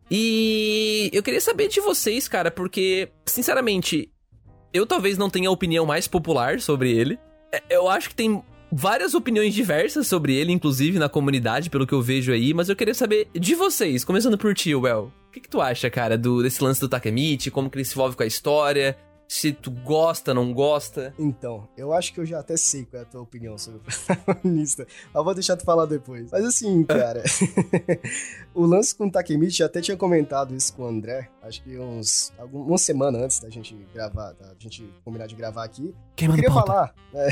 E eu queria saber de vocês, cara, porque, sinceramente, eu talvez não tenha a opinião mais popular sobre ele. É, Eu acho que tem várias opiniões diversas sobre ele, inclusive na comunidade, pelo que eu vejo aí, mas eu queria saber de vocês, começando por ti, Well. O que, que tu acha, cara, do, desse lance do Takemichi, como que ele se envolve com a história, se tu gosta, não gosta? Então, eu acho que eu já até sei qual é a tua opinião sobre o protagonista. Mas vou deixar tu falar depois. Mas assim, cara. o lance com o Takemichi, eu até tinha comentado isso com o André. Acho que uns. algum- uma semana antes da gente gravar, da gente combinar de gravar aqui. Eu queria falar. é,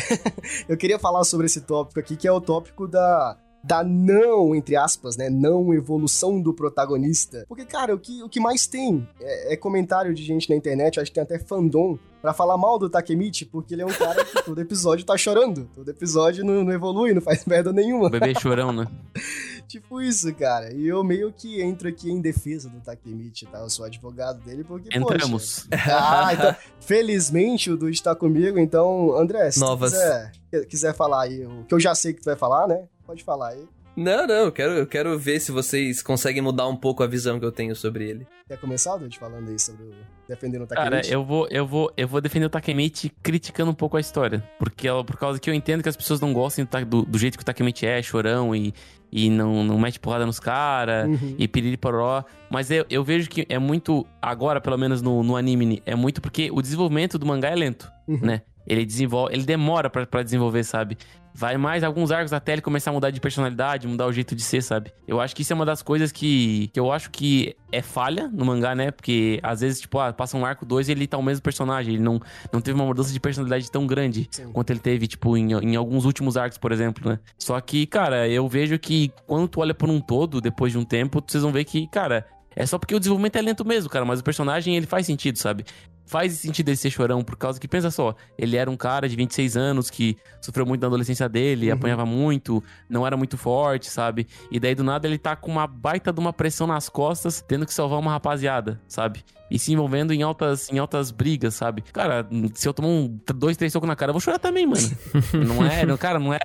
eu queria falar sobre esse tópico aqui, que é o tópico da. Da não, entre aspas, né? Não evolução do protagonista. Porque, cara, o que, o que mais tem é, é comentário de gente na internet, acho que tem até fandom, pra falar mal do Takemichi, porque ele é um cara que todo episódio tá chorando. Todo episódio não, não evolui, não faz merda nenhuma. O bebê chorão, né? tipo isso, cara. E eu meio que entro aqui em defesa do Takemichi, tá? Eu sou advogado dele, porque, poxa, Entramos. ah, então, felizmente o Dude tá comigo, então, André, se Novas. quiser, quiser falar aí, o que eu já sei que tu vai falar, né? Pode falar aí. Não, não, eu quero, eu quero ver se vocês conseguem mudar um pouco a visão que eu tenho sobre ele. Quer começar, Dude, falando aí sobre o defendendo o Cara, Takemichi? eu vou, eu vou, eu vou defender o Takemichi criticando um pouco a história. Porque ela- por causa que eu entendo que as pessoas não gostam do, Ta- do, do jeito que o Takemichi é, chorão e, e não, não mete porrada nos caras. Uhum. E piriri poró. Mas eu, eu vejo que é muito. Agora, pelo menos no, no anime, é muito porque o desenvolvimento do mangá é lento, Uhum. né? Ele desenvolve. Ele demora pra, pra desenvolver, sabe? Vai mais alguns arcos até ele começar a mudar de personalidade, mudar o jeito de ser, sabe? Eu acho que isso é uma das coisas que, que eu acho que é falha no mangá, né? Porque às vezes, tipo, ah, passa um arco 2 e ele tá o mesmo personagem. Ele não, não teve uma mudança de personalidade tão grande Sim. quanto ele teve, tipo, em, em alguns últimos arcos, por exemplo, né? Só que, cara, eu vejo que quando tu olha por um todo, depois de um tempo, vocês vão ver que, cara, é só porque o desenvolvimento é lento mesmo, cara, mas o personagem, ele faz sentido, sabe? Faz sentido ele ser chorão, por causa que, pensa só, ele era um cara de 26 anos que sofreu muito na adolescência dele, Uhum. apanhava muito, não era muito forte, sabe? E daí, do nada, ele tá com uma baita de uma pressão nas costas, tendo que salvar uma rapaziada, sabe? E se envolvendo em altas, em altas brigas, sabe? Cara, se eu tomar um, dois, três socos na cara, eu vou chorar também, mano. não é, não, cara, não é,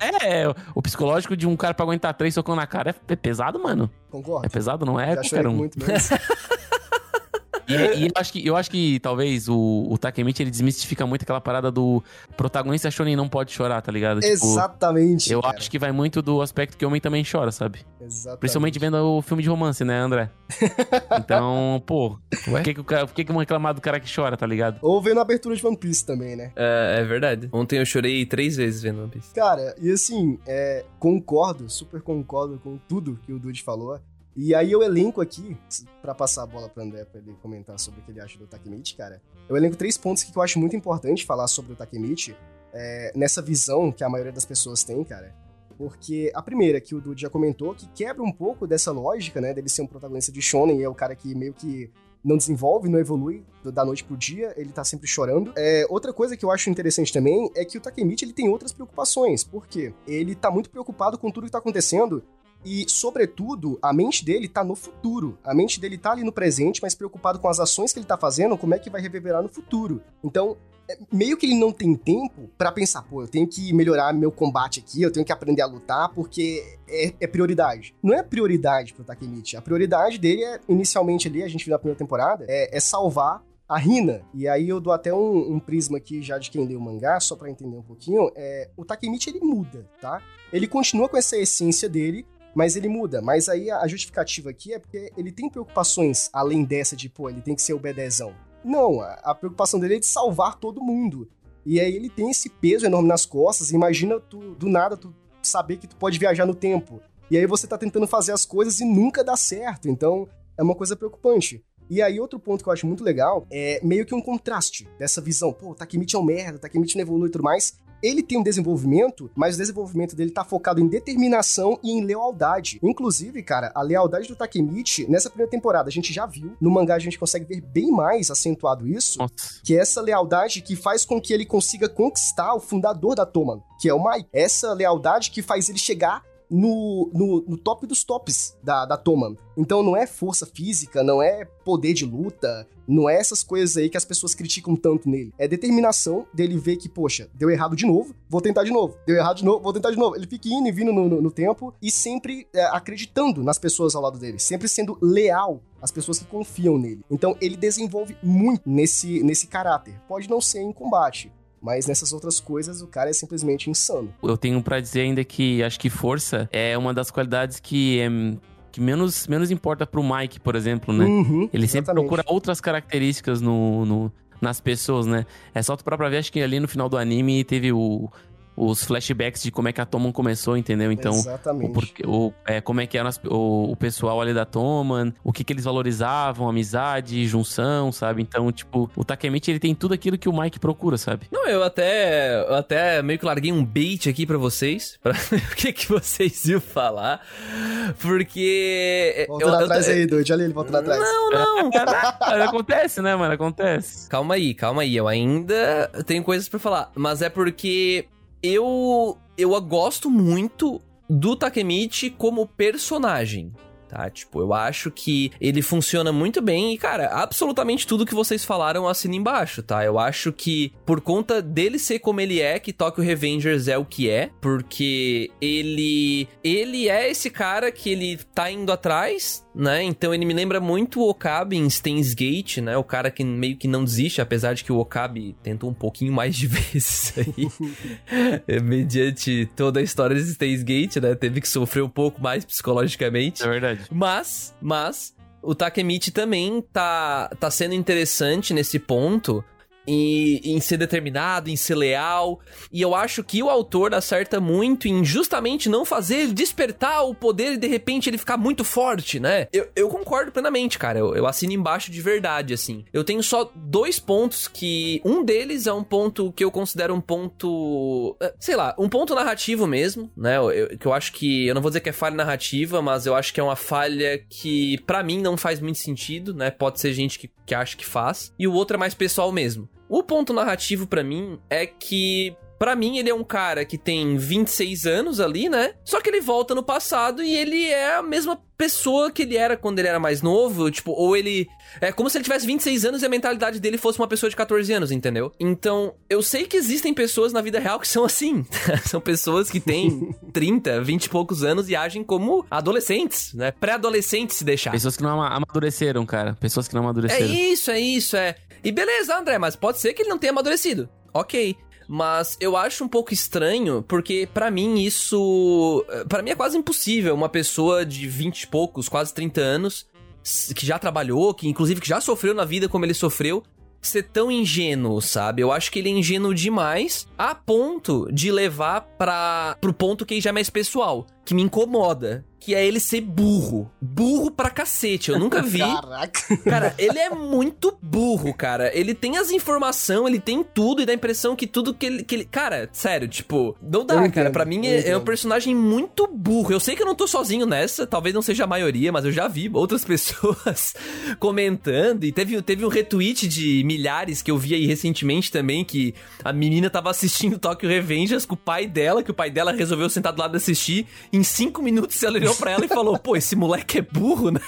O psicológico de um cara pra aguentar três socos na cara é, é pesado, mano. Concordo. É pesado, não é? Já chorei um. muito mesmo. E, e eu, acho que, eu acho que talvez o, o Takemichi ele desmistifica muito aquela parada do protagonista shonen não pode chorar, tá ligado? Tipo, Exatamente. eu cara. acho que vai muito do aspecto que o homem também chora, sabe? Exatamente. Principalmente vendo o filme de romance, né, André? Então, pô, por que, que, o cara, por que, que vão reclamar do cara que chora, tá ligado? Ou vendo a abertura de One Piece também, né? É, é verdade. Ontem eu chorei três vezes vendo One Piece. Cara, e assim, é, concordo, super concordo com tudo que o Dude falou. E aí eu elenco aqui, pra passar a bola pro André pra ele comentar sobre o que ele acha do Takemichi, cara. Eu elenco três pontos que eu acho muito importante falar sobre o Takemichi. é, nessa visão que a maioria das pessoas tem, cara. Porque a primeira, que o Dude já comentou, que quebra um pouco dessa lógica, né, dele ser um protagonista de shonen e é o cara que meio que não desenvolve, não evolui da noite pro dia, ele tá sempre chorando. É, outra coisa que eu acho interessante também é que o Takemichi ele tem outras preocupações. Por quê? Ele tá muito preocupado com tudo que tá acontecendo e, sobretudo, a mente dele tá no futuro. A mente dele tá ali no presente, mas preocupado com as ações que ele tá fazendo, como é que vai reverberar no futuro. Então, é, meio que ele não tem tempo para pensar, pô, eu tenho que melhorar meu combate aqui, eu tenho que aprender a lutar, porque é, é prioridade. Não é prioridade pro Takemichi. A prioridade dele é, inicialmente ali, a gente viu na primeira temporada, é, é salvar a Rina. E aí eu dou até um, um, prisma aqui já de quem leu o mangá, só para entender um pouquinho. É, o Takemichi ele muda, tá? Ele continua com essa essência dele, mas ele muda. Mas aí a justificativa aqui é porque ele tem preocupações além dessa de, pô, ele tem que ser o bedezão. Não, a, a preocupação dele é de salvar todo mundo. E aí ele tem esse peso enorme nas costas. Imagina tu, do nada, tu saber que tu pode viajar no tempo. E aí você tá tentando fazer as coisas e nunca dá certo. Então, é uma coisa preocupante. E aí, outro ponto que eu acho muito legal é meio que um contraste dessa visão. Pô, Takemichi é um merda, Takemichi não evolui e tudo mais ele tem um desenvolvimento, mas o desenvolvimento dele tá focado em determinação e em lealdade. Inclusive, cara, a lealdade do Takemichi, nessa primeira temporada, a gente já viu. No mangá a gente consegue ver bem mais acentuado isso. Nossa. Que é essa lealdade que faz com que ele consiga conquistar o fundador da Toman, que é o Mai. Essa lealdade que faz ele chegar no, no, no, top dos tops da, da Toman. Então não é força física, não é poder de luta, não é essas coisas aí que as pessoas criticam tanto nele. É determinação dele ver que, poxa, deu errado de novo, vou tentar de novo. Deu errado de novo, vou tentar de novo. Ele fica indo e vindo no, no, no tempo e sempre é, acreditando nas pessoas ao lado dele, sempre sendo leal às pessoas que confiam nele. Então ele desenvolve muito nesse, nesse caráter. Pode não ser em combate, mas nessas outras coisas, o cara é simplesmente insano. Eu tenho para dizer ainda que acho que força é uma das qualidades que é, que menos, menos importa pro Mike, por exemplo, né? Uhum, Ele sempre exatamente. procura outras características no, no, nas pessoas, né? É só tu pra ver, acho que ali no final do anime teve o os flashbacks de como é que a Toman começou, entendeu? Então, Exatamente. O, o, é, como é que era o, o, pessoal ali da Toman, o que que eles valorizavam, amizade, junção, sabe? Então, tipo, o Takemichi, ele tem tudo aquilo que o Mike procura, sabe? Não, eu até, eu até meio que larguei um bait aqui para vocês, pra o que que vocês iam falar, porque... Voltando eu, atrás eu, aí, doido, olha ele voltando atrás. Não, não. acontece, né, mano? Acontece. Calma aí, calma aí, eu ainda tenho coisas para falar, mas é porque eu eu gosto muito do Takemichi como personagem tá? Tipo, eu acho que ele funciona muito bem e, cara, absolutamente tudo que vocês falaram assina embaixo, tá? Eu acho que por conta dele ser como ele é, que Tokyo Revengers é o que é, porque ele ele é esse cara que ele tá indo atrás, né? Então ele me lembra muito o Okabe em Steins Gate, né? O cara que meio que não desiste, apesar de que o Okabe tentou um pouquinho mais de vezes aí, mediante toda a história de Steins Gate, né? Teve que sofrer um pouco mais psicologicamente. É verdade verdade. Mas, mas, o Takemichi também tá, tá sendo interessante nesse ponto, em, ser determinado, em ser leal. E eu acho que o autor acerta muito em justamente não fazer ele despertar o poder e de repente ele ficar muito forte, né? Eu, eu concordo plenamente, cara. Eu, eu assino embaixo de verdade, assim. Eu tenho só dois pontos que. Um deles é um ponto que eu considero um ponto. Eh, sei lá, um ponto narrativo mesmo, né? Eu, que eu acho que. Eu não vou dizer que é falha narrativa, mas eu acho que é uma falha que, para mim, não faz muito sentido, né? Pode ser gente que, que acha que faz. E o outro é mais pessoal mesmo. O ponto narrativo para mim é que Pra mim, ele é um cara que tem 26 anos ali, né? Só que ele volta no passado e ele é a mesma pessoa que ele era quando ele era mais novo. Tipo, ou ele. É como se ele tivesse 26 anos e a mentalidade dele fosse uma pessoa de 14 anos, entendeu? Então, eu sei que existem pessoas na vida real que são assim. são pessoas que têm 30, 20 e poucos anos e agem como adolescentes, né? Pré-adolescentes, se deixar. Pessoas que não amadureceram, cara. Pessoas que não amadureceram. É isso, é isso, é. E beleza, André, mas pode ser que ele não tenha amadurecido. Ok. Mas eu acho um pouco estranho, porque para mim isso. para mim é quase impossível uma pessoa de 20 e poucos, quase 30 anos, que já trabalhou, que inclusive que já sofreu na vida como ele sofreu, ser tão ingênuo, sabe? Eu acho que ele é ingênuo demais a ponto de levar para pro ponto que já é mais pessoal que me incomoda, que é ele ser burro. Burro pra cacete. Eu nunca vi. Caraca. Cara, ele é muito burro, cara. Ele tem as informações, ele tem tudo e dá a impressão que tudo que ele. Que ele... Cara, sério, tipo, não dá, Eu cara. entendo, Pra mim é, é um entendo. personagem muito burro. Eu sei que eu não tô sozinho nessa, talvez não seja a maioria, mas eu já vi outras pessoas comentando. E teve, teve um retweet de milhares que eu vi aí recentemente também, que a menina tava assistindo Tokyo Revengers com o pai dela, que o pai dela resolveu sentar do lado e assistir. Em cinco minutos ela olhou pra ela e falou: pô, esse moleque é burro, né?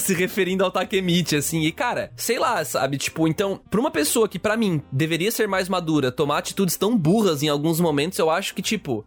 Se referindo ao Takemichi, assim. E, cara, sei lá, sabe? Tipo, então, pra uma pessoa que, pra mim, deveria ser mais madura, tomar atitudes tão burras em alguns momentos, eu acho que, tipo.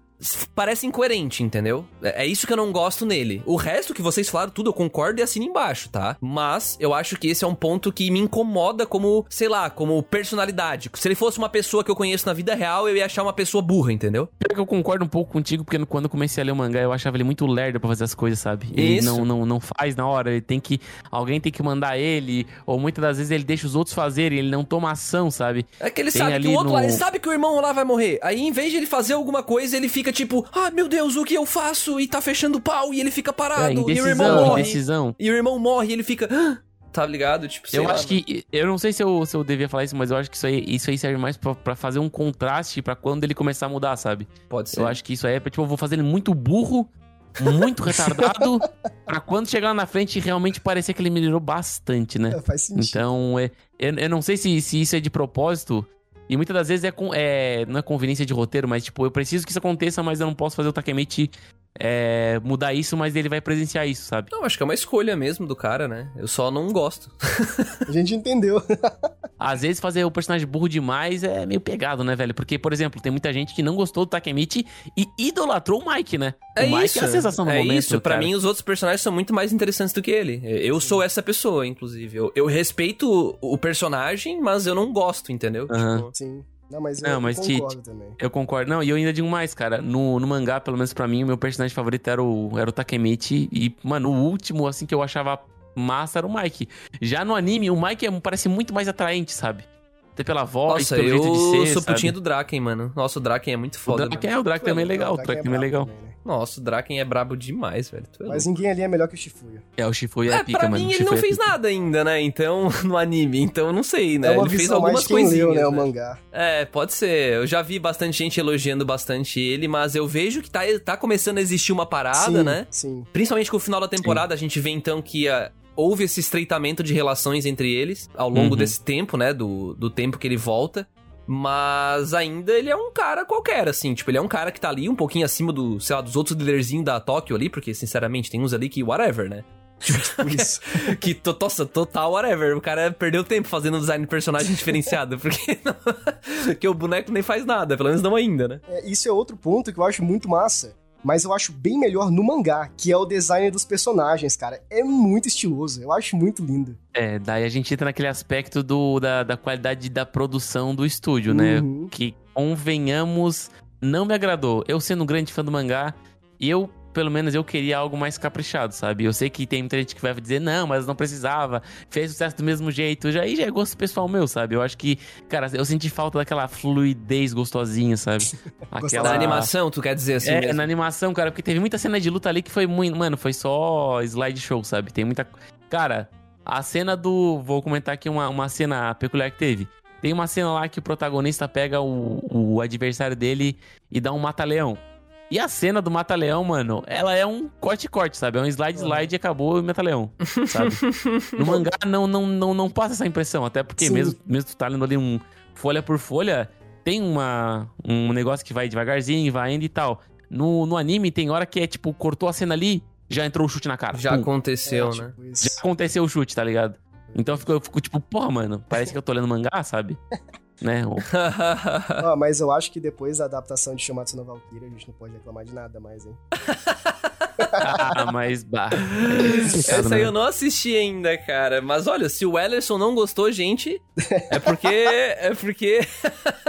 Parece incoerente, entendeu? É é isso que eu não gosto nele. O resto que vocês falaram, tudo eu concordo e assino embaixo, tá? Mas eu acho que esse é um ponto que me incomoda como, sei lá, como personalidade. Se ele fosse uma pessoa que eu conheço na vida real, eu ia achar uma pessoa burra, entendeu? Pior que eu concordo um pouco contigo, porque quando eu comecei a ler o mangá, eu achava ele muito lerdo pra fazer as coisas, sabe? Ele Isso. não, não, não faz na hora, ele tem que. Alguém tem que mandar ele, ou muitas das vezes ele deixa os outros fazerem, ele não toma ação, sabe? É que ele Tem sabe que o outro no- lá, ele sabe que o irmão lá vai morrer. Aí, em vez de ele fazer alguma coisa, ele fica tipo, ah, meu Deus, o que eu faço? E tá fechando o pau, e ele fica É, parado, e o irmão indecisão, morre. indecisão. E o irmão morre, e ele fica, "Ah", tá ligado? Tipo, sei Eu lá, acho que. Eu não sei se eu, se eu devia falar isso, mas eu acho que isso aí, isso aí serve mais pra, pra fazer um contraste pra quando ele começar a mudar, sabe? Pode ser. Eu acho que isso aí é, tipo, eu vou fazer ele muito burro, muito retardado, pra quando chegar lá na frente realmente parecer que ele melhorou bastante, né? É, faz sentido. Então, é, eu, eu não sei se, se isso é de propósito. E muitas das vezes é, com- é não é conveniência de roteiro, mas tipo, eu preciso que isso aconteça, mas eu não posso fazer o Takemichi é, mudar isso, mas ele vai presenciar isso, sabe? Não, acho que é uma escolha mesmo do cara, né? Eu só não gosto. A gente entendeu. Às vezes fazer o personagem burro demais é meio pegado, né, velho? Porque, por exemplo, tem muita gente que não gostou do Takemichi e idolatrou o Mike, né? É o Mike isso. é a sensação do é momento. isso. Pra cara. mim, os outros personagens são muito mais interessantes do que ele. Eu sou essa pessoa, inclusive. Eu, eu respeito o personagem, mas eu não gosto, entendeu? Aham. Tipo, Sim. Não, mas eu, Não, mas eu te- concordo também. Eu concordo. Não, e eu ainda digo mais, cara. No, no mangá, pelo menos pra mim, o meu personagem favorito era o, era o Takemichi. E, mano, o último, assim, que eu achava massa era o Mike. Já no anime, o Mike é- parece muito mais atraente, sabe? Até pela voz, Nossa, pelo eu jeito de ser, sou sabe? putinha do Draken, mano. Nossa, o Draken é muito O foda. Draken mano. é, o Draken também é legal. O Draken Draken também é legal. também, né? Nossa, o Draken é brabo demais, velho. Tu é Mas ninguém ali é melhor que o Shifuya. É, o Shifuya é, É, pica, pra mano. mim O ele não é fez pica. nada ainda, né? Então, no anime. Então, eu não sei, né? é uma ele fez algumas coisinhas. leu, né, o né? mangá. É, pode ser. Eu já vi bastante gente elogiando bastante ele, mas eu vejo que tá, tá começando a existir uma parada, sim, né? Sim. Principalmente com o final da temporada, a gente vê então que ah, houve esse estreitamento de relações entre eles ao longo Uhum. desse tempo, né? Do, do tempo que ele volta. Mas ainda ele é um cara qualquer, assim. Tipo, ele é um cara que tá ali um pouquinho acima do, sei lá, dos outros líderzinhos da Tóquio ali, porque, sinceramente, tem uns ali que whatever, né? Isso. que, to- nossa, total whatever. O cara perdeu tempo fazendo um design de personagem diferenciado, porque, não- porque o boneco nem faz nada, pelo menos não ainda, né? É, isso é outro ponto que eu acho muito massa. Mas eu acho bem melhor no mangá, que é o design dos personagens, cara. É muito estiloso. Eu acho muito lindo. É, daí a gente entra naquele aspecto do, da, da qualidade da produção do estúdio, né? Uhum. Que, convenhamos, não me agradou. Eu sendo um grande fã do mangá, eu, pelo menos, eu queria algo mais caprichado, sabe? Eu sei que tem muita gente que vai dizer, não, mas não precisava, fez sucesso do mesmo jeito. Já, aí já é gosto pessoal meu, sabe? Eu acho que, cara, eu senti falta daquela fluidez gostosinha, sabe? Gostava. Na animação, tu quer dizer assim É, mesmo? na animação, cara, porque teve muita cena de luta ali que foi muito. Mano, foi só slideshow, sabe? Tem muita. Cara, a cena do. Vou comentar aqui uma, uma cena peculiar que teve. Tem uma cena lá que o protagonista pega o, o adversário dele e dá um mata-leão. E a cena do mata-leão, mano, ela é um corte-corte, sabe? É um slide-slide e acabou e mata-leão, sabe? No mangá não, não, não, não passa essa impressão, até porque Sim. mesmo, mesmo tu tá lendo ali um folha por folha, tem uma, um negócio que vai devagarzinho, vai indo e tal. No, no anime tem hora que é tipo, cortou a cena ali, já entrou o chute na cara. Já Pum. aconteceu, É, né? tipo isso. Já aconteceu o chute, tá ligado? Então eu fico, eu fico tipo, porra, mano, parece que eu tô lendo mangá, sabe? né? O- Ah, mas eu acho que depois da adaptação de Shumatsu no Valkyria, a gente não pode reclamar de nada mais, hein? Ah, mas bah. é Essa aí né? eu não assisti ainda, cara. Mas olha, se o Ellerson não gostou, gente, é porque. é porque.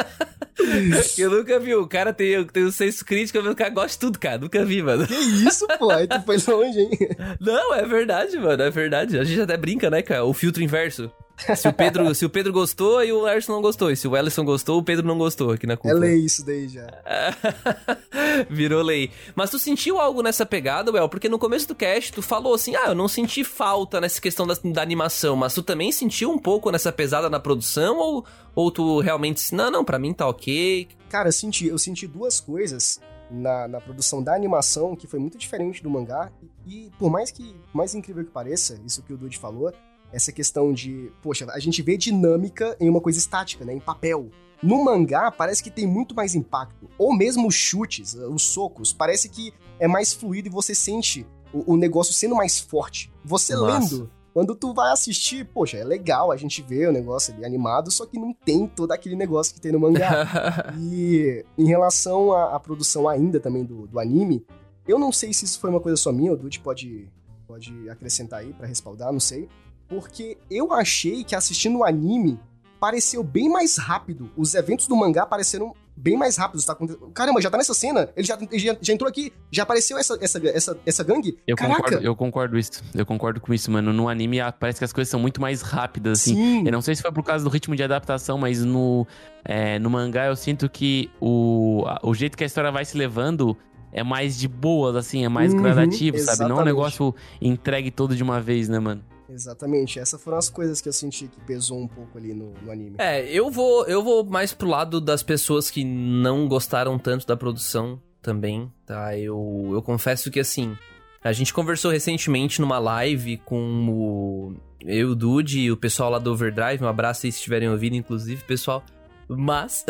eu nunca vi. O cara tem, tem o senso crítico, mas o cara gosta de tudo, cara. Nunca vi, mano. Que isso, pô? Aí tu foi longe, hein? Não, é verdade, mano. É verdade. A gente até brinca, né, cara? O filtro inverso. Se o Pedro, se o Pedro gostou e o Ellison não gostou. E se o Ellison gostou, o Pedro não gostou aqui na É cúpula. lei isso daí já. Virou lei. Mas tu sentiu algo nessa pegada, Well? Porque no começo do cast tu falou assim: ah, eu não senti falta nessa questão da, da animação, mas tu também sentiu um pouco nessa pesada na produção? Ou, ou tu realmente disse, não, não, pra mim tá ok? Cara, eu senti, eu senti duas coisas na, na produção da animação que foi muito diferente do mangá. E, e por mais que, mais incrível que pareça, isso que o Dude falou, essa questão de, poxa, a gente vê dinâmica em uma coisa estática, né? Em papel. No mangá, parece que tem muito mais impacto. Ou mesmo os chutes, os socos, parece que é mais fluido e você sente o, o negócio sendo mais forte. Você Massa. lendo, quando tu vai assistir, poxa, é legal a gente vê o negócio ali animado, só que não tem todo aquele negócio que tem no mangá. E em relação à, à produção ainda também do, do anime, eu não sei se isso foi uma coisa só minha, o Dude pode, pode acrescentar aí pra respaldar, não sei. Porque eu achei que assistindo o anime pareceu bem mais rápido. Os eventos do mangá pareceram bem mais rápidos. Tá? acontecendo- Caramba, já tá nessa cena? Ele já, já, já entrou aqui? Já apareceu essa, essa, essa, essa gangue? Eu Caraca! concordo, eu concordo isso. Eu concordo com isso, mano. No anime parece que as coisas são muito mais rápidas, assim. Sim. Eu não sei se foi por causa do ritmo de adaptação, mas no, é, no mangá eu sinto que o, o jeito que a história vai se levando é mais de boas, assim, é mais Uhum, gradativo, sabe? Não é um exatamente. negócio entregue todo de uma vez, né, mano? Exatamente. Essas foram as coisas que eu senti que pesou um pouco ali no, no anime. É, eu vou, eu vou mais pro lado das pessoas que não gostaram tanto da produção também, tá? Eu, eu confesso que assim, a gente conversou recentemente numa live com o eu, o Dude e o pessoal lá do Overdrive. Um abraço aí se estiverem ouvindo, inclusive, pessoal. Mas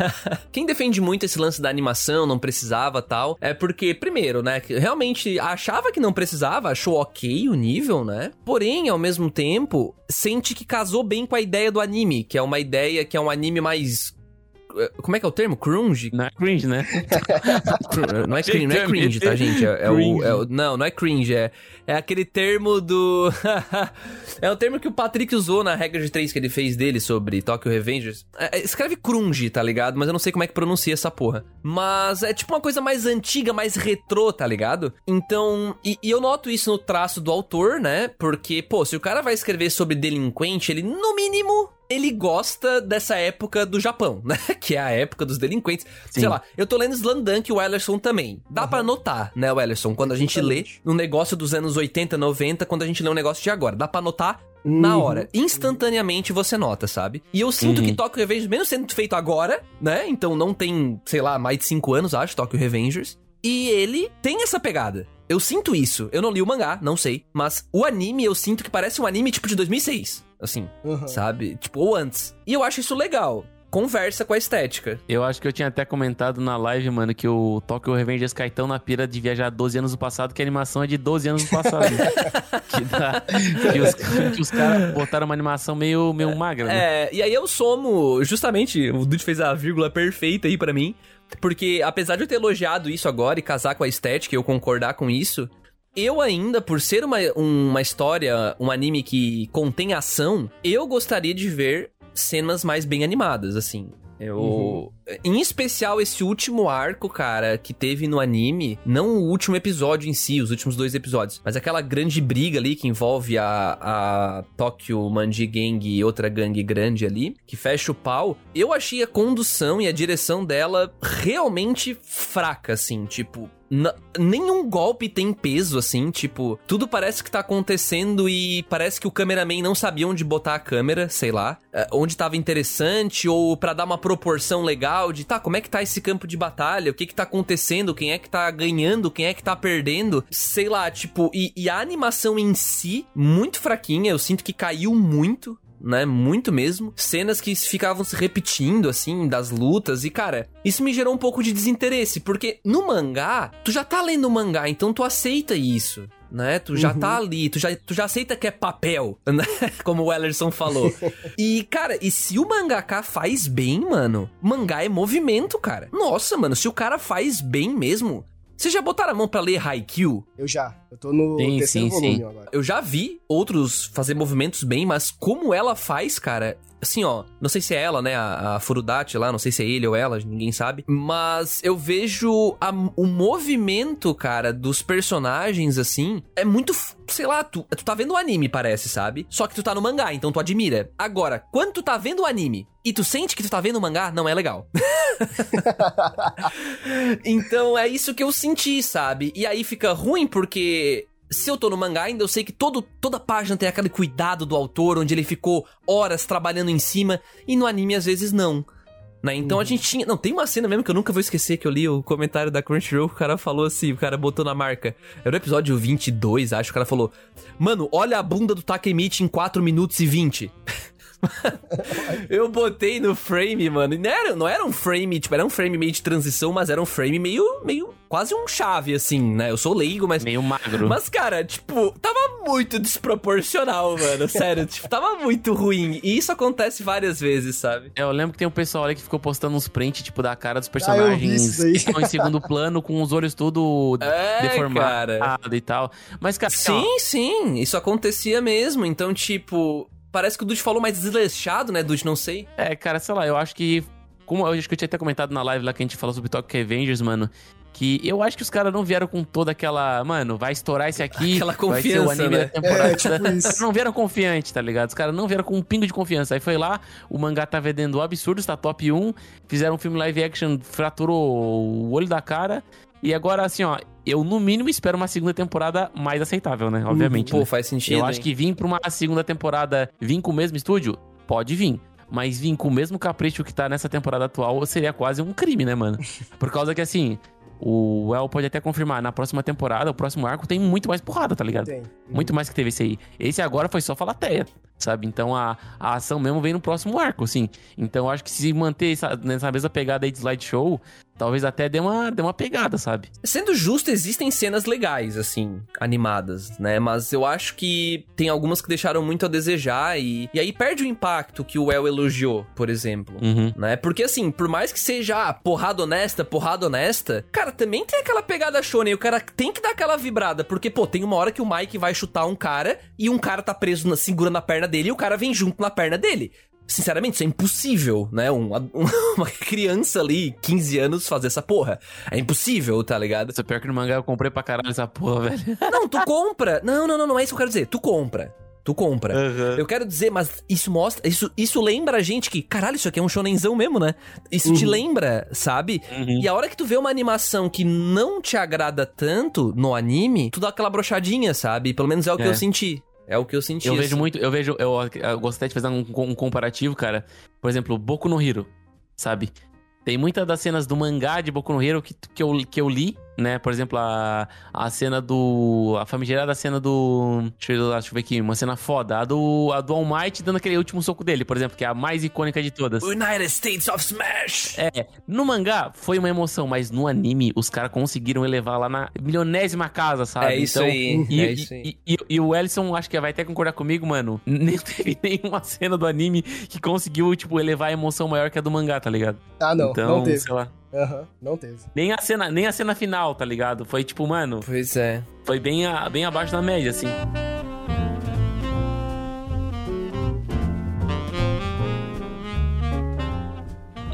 quem defende muito esse lance da animação, não precisava tal, é porque, primeiro, né, realmente achava que não precisava, achou ok o nível, né? Porém, ao mesmo tempo, sente que casou bem com a ideia do anime, que é uma ideia que é um anime mais. Como é que é o termo? Crunge? Não é cringe, né? Não é cringe, não é cringe, tá, gente? É, é o, é o- não, não é cringe, é, é aquele termo do. é o termo que o Patrick usou na regra de três que ele fez dele sobre Tokyo Revengers. É, é, escreve crunge, tá ligado? Mas eu não sei como é que pronuncia essa porra. Mas é tipo uma coisa mais antiga, mais retrô, tá ligado? Então. E, e eu noto isso no traço do autor, né? Porque, pô, se o cara vai escrever sobre delinquente, ele, no mínimo. Ele gosta dessa época do Japão, né? Que é a época dos delinquentes. Sim. Sei lá, eu tô lendo Slandunk e o Ellerson também. Dá pra notar, né, o Ellerson? Quando a gente lê um negócio dos anos 80, 90, quando a gente lê um negócio de agora. Dá pra notar na Uhum. hora. Instantaneamente você nota, sabe? E eu sinto Uhum. que Tokyo Revengers, mesmo sendo feito agora, né? Então não tem, sei lá, mais de 5 anos, acho, Tokyo Revengers. E ele tem essa pegada. Eu sinto isso. Eu não li o mangá, não sei. Mas o anime eu sinto que parece um anime tipo de 2006. Assim, Uhum. sabe? Tipo, ou antes. E eu acho isso legal. Conversa com a estética. Eu acho que eu tinha até comentado na live, mano, que o Tokyo Revengers cai tão na pira de viajar 12 anos no passado que a animação é de 12 anos no passado. que, dá, que os, que os caras botaram uma animação meio, meio magra, né? É, e aí eu somo, justamente, o Dude fez a vírgula perfeita aí pra mim, porque apesar de eu ter elogiado isso agora e casar com a estética e eu concordar com isso, eu ainda, por ser uma, uma história, um anime que contém ação, eu gostaria de ver cenas mais bem animadas, assim. Eu. Uhum. Em especial esse último arco, cara, que teve no anime. Não o último episódio em si, os últimos dois episódios. Mas aquela grande briga ali que envolve a, a Tokyo Manji Gang e outra gangue grande ali, que fecha o pau. Eu achei a condução e a direção dela realmente fraca, assim. Tipo, nenhum golpe tem peso, assim, tipo, tudo parece que tá acontecendo e parece que o cameraman não sabia onde botar a câmera, sei lá, eh, onde tava interessante, ou pra dar uma proporção legal de, tá, como é que tá esse campo de batalha, o que que tá acontecendo, quem é que tá ganhando, quem é que tá perdendo, sei lá, tipo, e, e a animação em si, muito fraquinha, eu sinto que caiu muito, né? Muito mesmo. Cenas que ficavam se repetindo, assim, das lutas. E, cara, isso me gerou um pouco de desinteresse. Porque no mangá, tu já tá lendo o mangá, então tu aceita isso. Né? Tu já Uhum. tá ali, tu já, tu já aceita que é papel, né? Como o Ellerson falou. e, cara, e se o mangaka faz bem, mano, mangá é movimento, cara. Nossa, mano, se o cara faz bem mesmo. Vocês já botaram a mão pra ler Haikyuu? Eu já. Eu tô no Sim, terceiro sim, volume sim. agora. Eu já vi outros fazer movimentos bem, mas como ela faz, cara, assim, ó, não sei se é ela, né, a, a Furudate lá, não sei se é ele ou ela, ninguém sabe, mas eu vejo a- o movimento, cara, dos personagens, assim, é muito, sei lá, tu, tu tá vendo o anime, parece, sabe? Só que tu tá no mangá, então tu admira. Agora, quando tu tá vendo o anime e tu sente que tu tá vendo o mangá, não é legal. então é isso que eu senti, sabe? E aí fica ruim porque se eu tô no mangá ainda, eu sei que todo, toda página tem aquele cuidado do autor, onde ele ficou horas trabalhando em cima, e no anime às vezes não. Né? Então a gente tinha. Não, tem uma cena mesmo que eu nunca vou esquecer que eu li o comentário da Crunchyroll, o cara falou assim, o cara botou na marca. Era o episódio 22, acho, o cara falou: Mano, olha a bunda do Takemichi em 4 minutos e 20. eu botei no frame, mano. E não era, não era um frame, tipo, era um frame meio de transição, mas era um frame meio. meio. quase um chave, assim, né? Eu sou leigo, mas. Meio magro. Mas, cara, tipo, tava muito desproporcional, mano. Sério, tipo, tava muito ruim. E isso acontece várias vezes, sabe? É, Eu lembro que tem um pessoal ali que ficou postando uns prints, tipo, da cara dos Ah, eu vi personagens isso daí. que estão em segundo plano, com os olhos tudo É, deformado cara. e tal. Mas, cara, assim, ó, Sim, sim, isso acontecia mesmo. Então, tipo, parece que o Dude falou mais desleixado, né, Dude? Não sei. É, cara, sei lá, eu acho que. Como eu acho que eu tinha até comentado na live lá que a gente falou sobre Tokyo Revengers, mano. Que eu acho que os caras não vieram com toda aquela. Mano, vai estourar esse aqui. Aquela vai ser o confiança, anime né? da temporada. É, tipo isso. não vieram confiante, tá ligado? Os caras não vieram com um pingo de confiança. Aí foi lá, o mangá tá vendendo absurdo, está top 1. Fizeram um filme live action, fraturou o olho da cara. E agora, assim, ó, eu no mínimo espero uma segunda temporada mais aceitável, né? Obviamente. Pô, né? faz sentido. Eu acho hein? que vir pra uma segunda temporada, vir com o mesmo estúdio, pode vir. Mas vir com o mesmo capricho que tá nessa temporada atual seria quase um crime, né, mano? Por causa que, assim, o El pode até confirmar, na próxima temporada, o próximo arco tem muito mais porrada, tá ligado? Tem. Muito mais que teve esse aí. Esse agora foi só falateia, sabe? Então a, a ação mesmo vem no próximo arco, assim. Então eu acho que se manter essa, nessa mesma pegada aí de slideshow, talvez até dê uma, dê uma pegada, sabe? Sendo justo, existem cenas legais, assim, animadas, né? Mas eu acho que tem algumas que deixaram muito a desejar e, e aí perde o impacto que o El elogiou, por exemplo. Uhum. Né? Porque assim, por mais que seja ah, porrada honesta, porrada honesta, cara, também tem aquela pegada shonen, o cara tem que dar aquela vibrada, porque pô, tem uma hora que o Mike vai chutar um cara e um cara tá preso na, segurando a perna dele e o cara vem junto na perna dele. Sinceramente, isso é impossível, né? Um- um- uma criança ali, 15 anos, fazer essa porra. É impossível, tá ligado? Isso é pior que no mangá eu comprei pra caralho essa porra, velho. Não, tu compra. Não, não, não, não é isso que eu quero dizer. Tu compra. Tu compra. Eu quero dizer, mas isso mostra. Isso, isso lembra a gente que, caralho, isso aqui é um shonenzão mesmo, né? Isso te lembra, sabe? Uhum. E a hora que tu vê uma animação que não te agrada tanto no anime, tu dá aquela brochadinha, sabe? Pelo menos é o que É. eu senti. É o que eu senti. Eu assim. vejo muito, eu vejo, eu, eu gostaria de fazer um, um comparativo, cara. Por exemplo, Boku no Hero, sabe? Tem muitas das cenas do mangá de Boku no Hero que, que, eu, que eu li, né? Por exemplo, a, a cena do. A famigerada cena do. Deixa eu, deixa eu ver aqui, uma cena foda. A do, a do All Might dando aquele último soco dele, por exemplo, que é a mais icônica de todas. United States of Smash! É, no mangá foi uma emoção, mas no anime os caras conseguiram elevar lá na milionésima casa, sabe? É isso Então, aí. E, é isso aí. e- e- e o Ellison, acho que vai até concordar comigo, mano. Nem teve nenhuma cena do anime que conseguiu, tipo, elevar a emoção maior que a do mangá, tá ligado? Ah, não, então, não teve. sei lá. Aham, não teve. Nem a, cena, nem a cena final, tá ligado? Foi tipo, mano, Pois é. foi bem, a- bem abaixo da média, assim.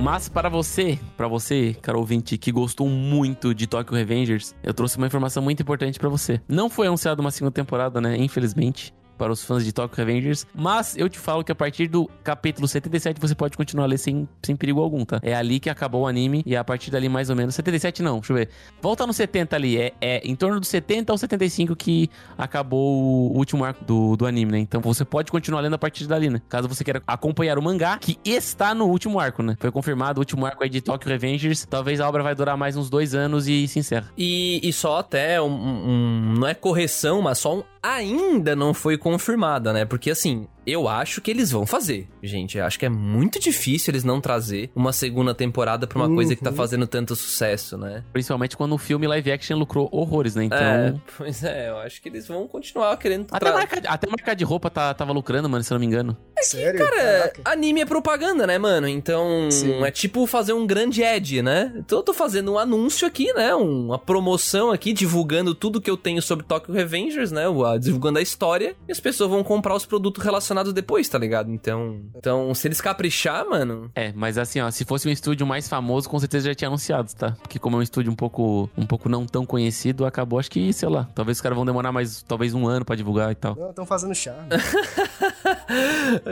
Mas para você, para você, cara ouvinte, que gostou muito de Tokyo Revengers, eu trouxe uma informação muito importante pra você. Não foi anunciada uma segunda temporada, né? Infelizmente. Para os fãs de Tokyo Revengers, mas eu te falo que a partir do capítulo 77 você pode continuar a ler sem, sem perigo algum, tá? É ali que acabou o anime e a partir dali mais ou menos. 77 não, deixa eu ver. Volta no 70 ali, é, é em torno do 70 ao 75 que acabou o último arco do, do anime, né? Então você pode continuar lendo a partir dali, né? Caso você queira acompanhar o mangá, que está no último arco, né? Foi confirmado o último arco aí de Tokyo Revengers. Talvez a obra vai durar mais uns dois anos e se encerra. E, e só até um, um- Não é correção, mas só um. Ainda não foi confirmada, né? Porque assim, eu acho que eles vão fazer, gente. Eu acho que é muito difícil eles não trazer uma segunda temporada pra uma coisa que tá Uhum. fazendo tanto sucesso, né? Principalmente quando o filme live action lucrou horrores, né? Então. É, pois é, eu acho que eles vão continuar querendo Até marca, até marca de roupa tá, tava lucrando, mano, se eu não me engano. Sério? Cara, Caraca. anime é propaganda, né, mano? Então, Sim. é tipo fazer um grande ad, né? Então eu tô fazendo um anúncio aqui, né? Um- Uma promoção aqui, divulgando tudo que eu tenho sobre Tokyo Revengers, né? O- a- Divulgando a história. E as pessoas vão comprar os produtos relacionados relacionados depois, tá ligado? Então, então se eles caprichar, mano. É, mas assim, ó, se fosse um estúdio mais famoso, com certeza já tinha anunciado, tá? Porque como é um estúdio um pouco, um pouco não tão conhecido, acabou, acho que, sei lá, talvez os caras vão demorar mais, talvez um ano pra divulgar e tal. Não, estão fazendo charme.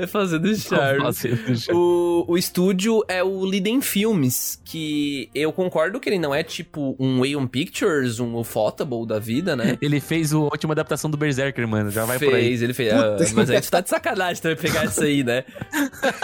Fazendo charme. Fazendo charme. O, o estúdio é o Liden Filmes, que eu concordo que ele não é tipo um Aeon Pictures, um Ufotable da vida, né? Ele fez a última adaptação do Berserker, mano, já vai por aí. fez, ele fez. Ah, mas a gente tá de sacanagem também pegar isso aí, né?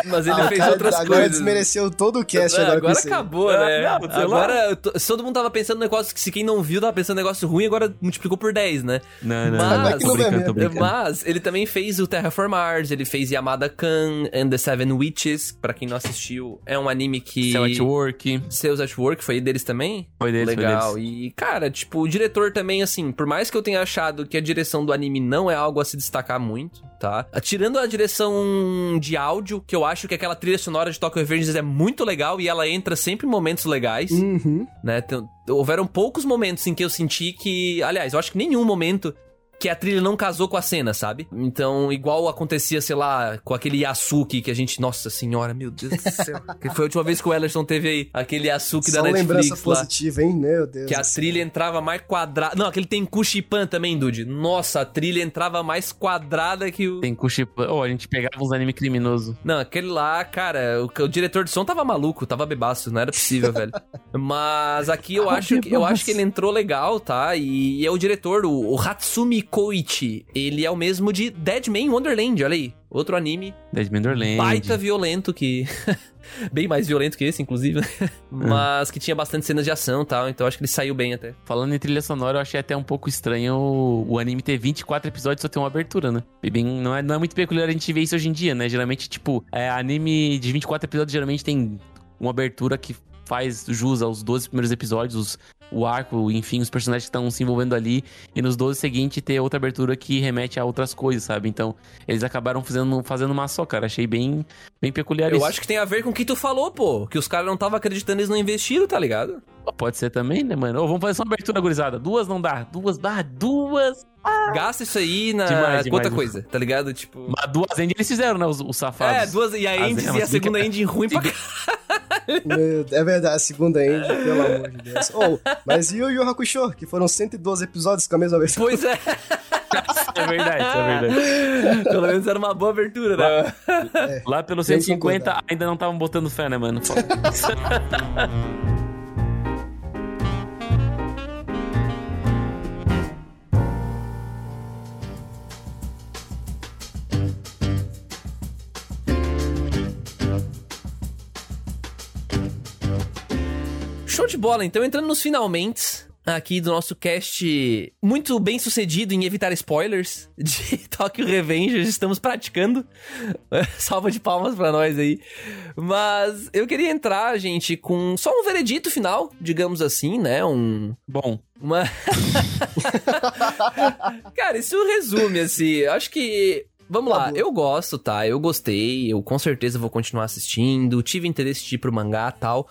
Mas ele Ah, fez cara, outras agora coisas. desmereceu todo o cast Ah, agora, agora com isso aí. acabou, né? Ah, não, agora, se todo mundo tava pensando no negócio que se quem não viu tava pensando no negócio ruim, agora multiplicou por 10, né? Não, não, Mas- não, tô brincando. Mas ele também fez o Terraform Mars, ele fez Yamada Kan and the Seven Witches, pra quem não assistiu, é um anime que... Cell at Work, Seus at Work, foi deles também? foi deles, foi Legal. deles. E, cara, tipo, o diretor também, assim, por mais que eu tenha achado que a direção do anime não é algo a se destacar muito, tá? Tirando a direção de áudio, que eu acho que aquela trilha sonora de Tokyo Revengers é muito legal e ela entra sempre em momentos legais, Uhum. né? Tem- houveram poucos momentos em que eu senti que. Aliás, eu acho que nenhum momento. Que a trilha não casou com a cena, sabe? Então, igual acontecia, sei lá, com aquele Yasuki que a gente. Nossa senhora, meu Deus do céu. que foi a última vez que o Ellerson teve aí aquele Yasuki Só da lembrança Netflix lá. positiva, hein? Meu Deus. Que a céu. trilha entrava mais quadrada. Não, aquele tem Kushipan também, Dude. Nossa, a trilha entrava mais quadrada que o. Tem Kushipan. Oh, a gente pegava uns anime criminoso. Não, aquele lá, cara, o, o diretor de som tava maluco, tava bebaço, não era possível, velho. Mas aqui eu acho, que, eu acho que ele entrou legal, tá? E, é o diretor, o, o Hatsumi Koichi. Ele é o mesmo de Deadman Wonderland, olha aí. Outro anime Dead Manderland. baita violento que. Bem mais violento que esse, inclusive. né? Mas que tinha bastante cenas de ação e tal, então acho que ele saiu bem até. Falando em trilha sonora, eu achei até um pouco estranho o, o anime ter 24 episódios e só ter uma abertura, né? E bem, não, é, não é muito peculiar a gente ver isso hoje em dia, né? Geralmente, tipo, é, anime de 24 episódios geralmente tem uma abertura que faz jus aos 12 primeiros episódios, os- o arco, enfim, os personagens que estão se envolvendo ali, e nos 12 seguintes ter outra abertura que remete a outras coisas, sabe? Então, eles acabaram fazendo, fazendo uma só, cara. Achei bem, bem peculiar Eu isso. acho que tem a ver com o que tu falou, pô. Que os caras não estavam acreditando, eles não investiram, tá ligado? Pode ser também, né, mano? Ô, vamos fazer só uma abertura, gurizada. Duas não dá. Duas dá. Duas. Gasta isso aí na. Demais, outra coisa, tá ligado? Tipo. Mas duas end eles fizeram, né? Os, os safados. É, duas. E a é, e a segunda fica- End ruim pra Meu, é verdade, a segunda end, pelo amor de Deus. Oh, mas e o Yu Hakusho, que foram 112 episódios com a mesma versão? Pois é. É verdade, é verdade. Pelo menos era uma boa abertura, né? Lá pelo Tem que 150 concordar. ainda não estavam botando fé, né, mano? bola, então entrando nos finalmente aqui do nosso cast muito bem sucedido em evitar spoilers de Tokyo Revengers, estamos praticando. Salva de palmas pra nós aí. Mas eu queria entrar, gente, com só um veredito final, digamos assim, né? Um Bom, uma Cara, isso resume assim, acho que Vamos lá, eu gosto, tá? Eu gostei, eu com certeza vou continuar assistindo, tive interesse de ir pro mangá tal.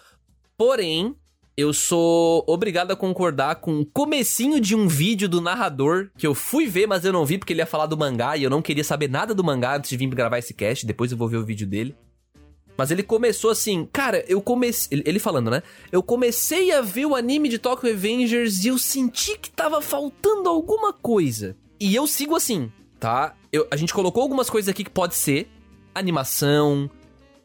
Porém, eu sou obrigado a concordar com o comecinho de um vídeo do narrador que eu fui ver, mas eu não vi porque ele ia falar do mangá e eu não queria saber nada do mangá antes de vir gravar esse cast, depois eu vou ver o vídeo dele. Mas ele começou assim, cara, eu comecei. Ele, falando, né? Eu comecei a ver o anime de Tokyo Revengers e eu senti que tava faltando alguma coisa. E eu sigo assim, tá? Eu- a gente colocou algumas coisas aqui que pode ser animação,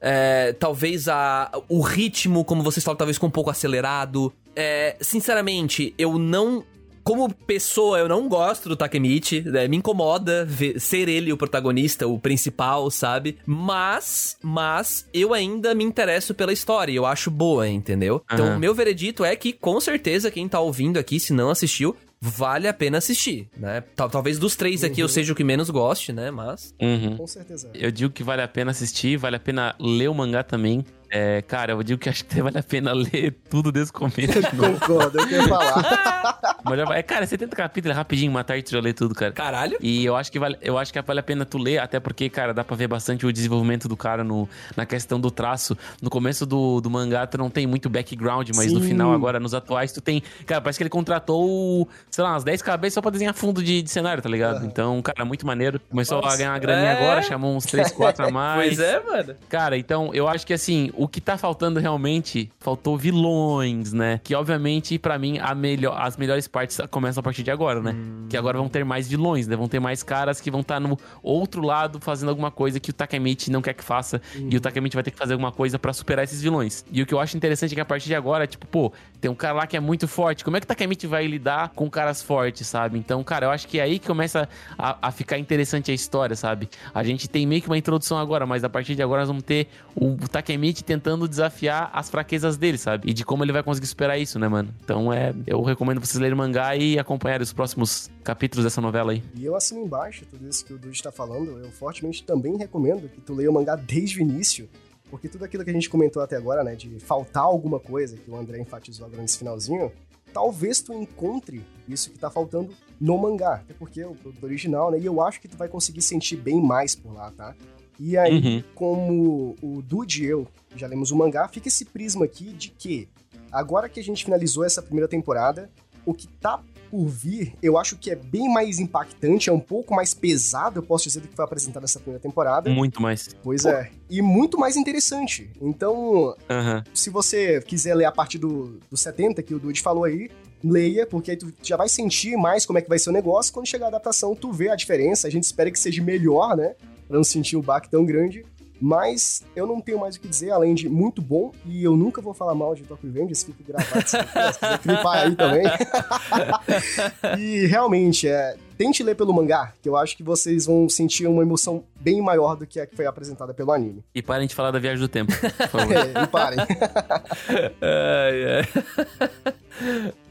é, talvez a, o ritmo, como vocês falam, talvez com um pouco acelerado. É, sinceramente, eu não. Como pessoa, eu não gosto do Takemichi, né? me incomoda ver- ser ele o protagonista, o principal, sabe? Mas, mas, eu ainda me interesso pela história, eu acho boa, entendeu? Então, Aham. o meu veredito é que, com certeza, quem tá ouvindo aqui, se não assistiu, vale a pena assistir, né? Tal- Talvez dos três aqui eu seja o que menos goste, né? Mas. uhum. Com certeza. eu digo que vale a pena assistir, vale a pena ler o mangá também. É, cara, eu digo que acho que vale a pena ler tudo desde o começo. Concordo, eu queria falar. Mas já vai, é, cara, 70 capítulos, é rapidinho, uma tarde tu já lê tudo, cara. Caralho. E eu acho que vale, eu acho que vale a pena tu ler, até porque, cara, dá pra ver bastante o desenvolvimento do cara no, na questão do traço. No começo do, do mangá, tu não tem muito background, mas Sim. no final, agora, nos atuais, tu tem. Cara, parece que ele contratou, sei lá, umas 10 cabeças só pra desenhar fundo de, de cenário, tá ligado? Aham. Então, cara, muito maneiro. Começou Nossa. a ganhar uma graninha É. agora, chamou uns 3, 4 a mais. Pois é, mano. Cara, então eu acho que assim, o que tá faltando realmente, faltou vilões, né? Que obviamente, pra mim, a melhor, as melhores partes começam a partir de agora, né? Que agora vão ter mais vilões, né? Vão ter mais caras que vão estar no outro lado fazendo alguma coisa que o Takemichi não quer que faça. E o Takemichi vai ter que fazer alguma coisa pra superar esses vilões. E o que eu acho interessante é que a partir de agora, tipo, pô, tem um cara lá que é muito forte. Como é que o Takemichi vai lidar com caras fortes, sabe? Então, cara, eu acho que é aí que começa a, a ficar interessante a história, sabe? A gente tem meio que uma introdução agora, mas a partir de agora nós vamos ter o Takemichi tentando desafiar as fraquezas dele, sabe? E de como ele vai conseguir superar isso, né, mano? Então é. Eu recomendo vocês lerem o mangá e acompanharem os próximos capítulos dessa novela aí. E eu assino embaixo tudo isso que o Dude tá falando. Eu fortemente também recomendo que tu leia o mangá desde o início. Porque tudo aquilo que a gente comentou até agora, né? De faltar alguma coisa, que o André enfatizou agora nesse finalzinho, talvez tu encontre isso que tá faltando no mangá. Até porque é o produto original, né? E eu acho que tu vai conseguir sentir bem mais por lá, tá? E aí, Uhum. como o Dude e eu já lemos o mangá, fica esse prisma aqui de que agora que a gente finalizou essa primeira temporada, o que tá por vir, eu acho que é bem mais impactante, é um pouco mais pesado, eu posso dizer, do que foi apresentado nessa primeira temporada. Muito mais. Pois é. E muito mais interessante. Então, Aham. se você quiser ler a partir do, do 70, que o Dude falou aí, leia, porque aí tu já vai sentir mais como é que vai ser o negócio. Quando chegar a adaptação, tu vê a diferença. A gente espera que seja melhor, né? Pra não sentir o baque tão grande. Mas eu não tenho mais o que dizer, além de muito bom. E eu nunca vou falar mal de Tokyo Revengers, fica gravado se quiser clipar aí também. e realmente, é, tente ler pelo mangá, que eu acho que vocês vão sentir uma emoção bem maior do que a que foi apresentada pelo anime. E parem de falar da viagem do tempo, por favor. É, e parem. Ai, ai.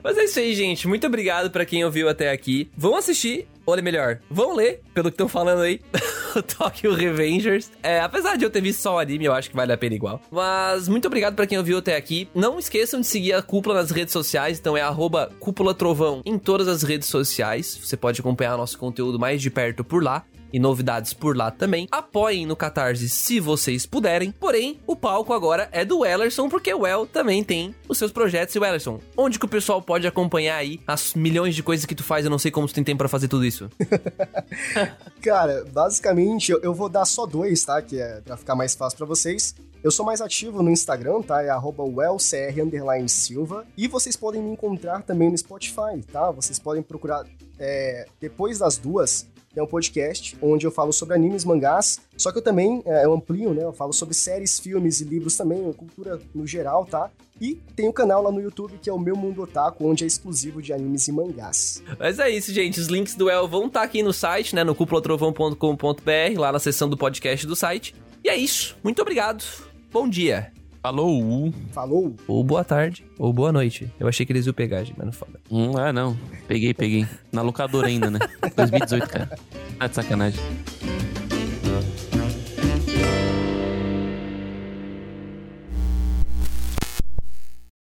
Mas é isso aí, gente. Muito obrigado pra quem ouviu até aqui. Vão assistir, ou melhor, vão ler, pelo que estão falando aí, o Tokyo Revengers. É, apesar de eu ter visto só o anime, eu acho que vale a pena igual. Mas muito obrigado pra quem ouviu até aqui. Não esqueçam de seguir a Cúpula nas redes sociais, então é arroba Cúpula Trovão em todas as redes sociais. Você pode acompanhar nosso conteúdo mais de perto por lá e novidades por lá também. Apoiem no Catarse se vocês puderem. Porém, o palco agora é do Ellerson, porque o El também tem os seus projetos. E o Ellerson, onde que o pessoal pode acompanhar aí as milhões de coisas que tu faz? Eu não sei como tu tem tempo pra fazer tudo isso. Cara, basicamente eu, vou dar só dois, tá? Que é pra ficar mais fácil pra vocês. Eu sou mais ativo no Instagram, tá? É arroba wellcr underline silva. E vocês podem me encontrar também no Spotify, tá? Vocês podem procurar é, depois das duas. É um podcast onde eu falo sobre animes, mangás, só que eu também é, eu amplio, né? Eu falo sobre séries, filmes e livros também, cultura no geral, tá? E tem o canal lá no YouTube que é o Meu Mundo Otaku, onde é exclusivo de animes e mangás. Mas é isso, gente. Os links do El vão estar aqui no site, né? No cúpulatrovão.com.br, lá na seção do podcast do site. E é isso. Muito obrigado. Bom dia. Falou! Falou! Ou boa tarde, ou boa noite. Eu achei que eles iam pegar, gente, mas não foda. Hum, ah, não. Peguei, peguei. Na locadora ainda, né? 2018, cara. Tá de sacanagem.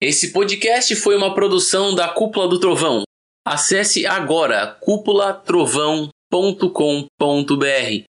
Esse podcast foi uma produção da Cúpula do Trovão. Acesse agora cúpulatrovão.com.br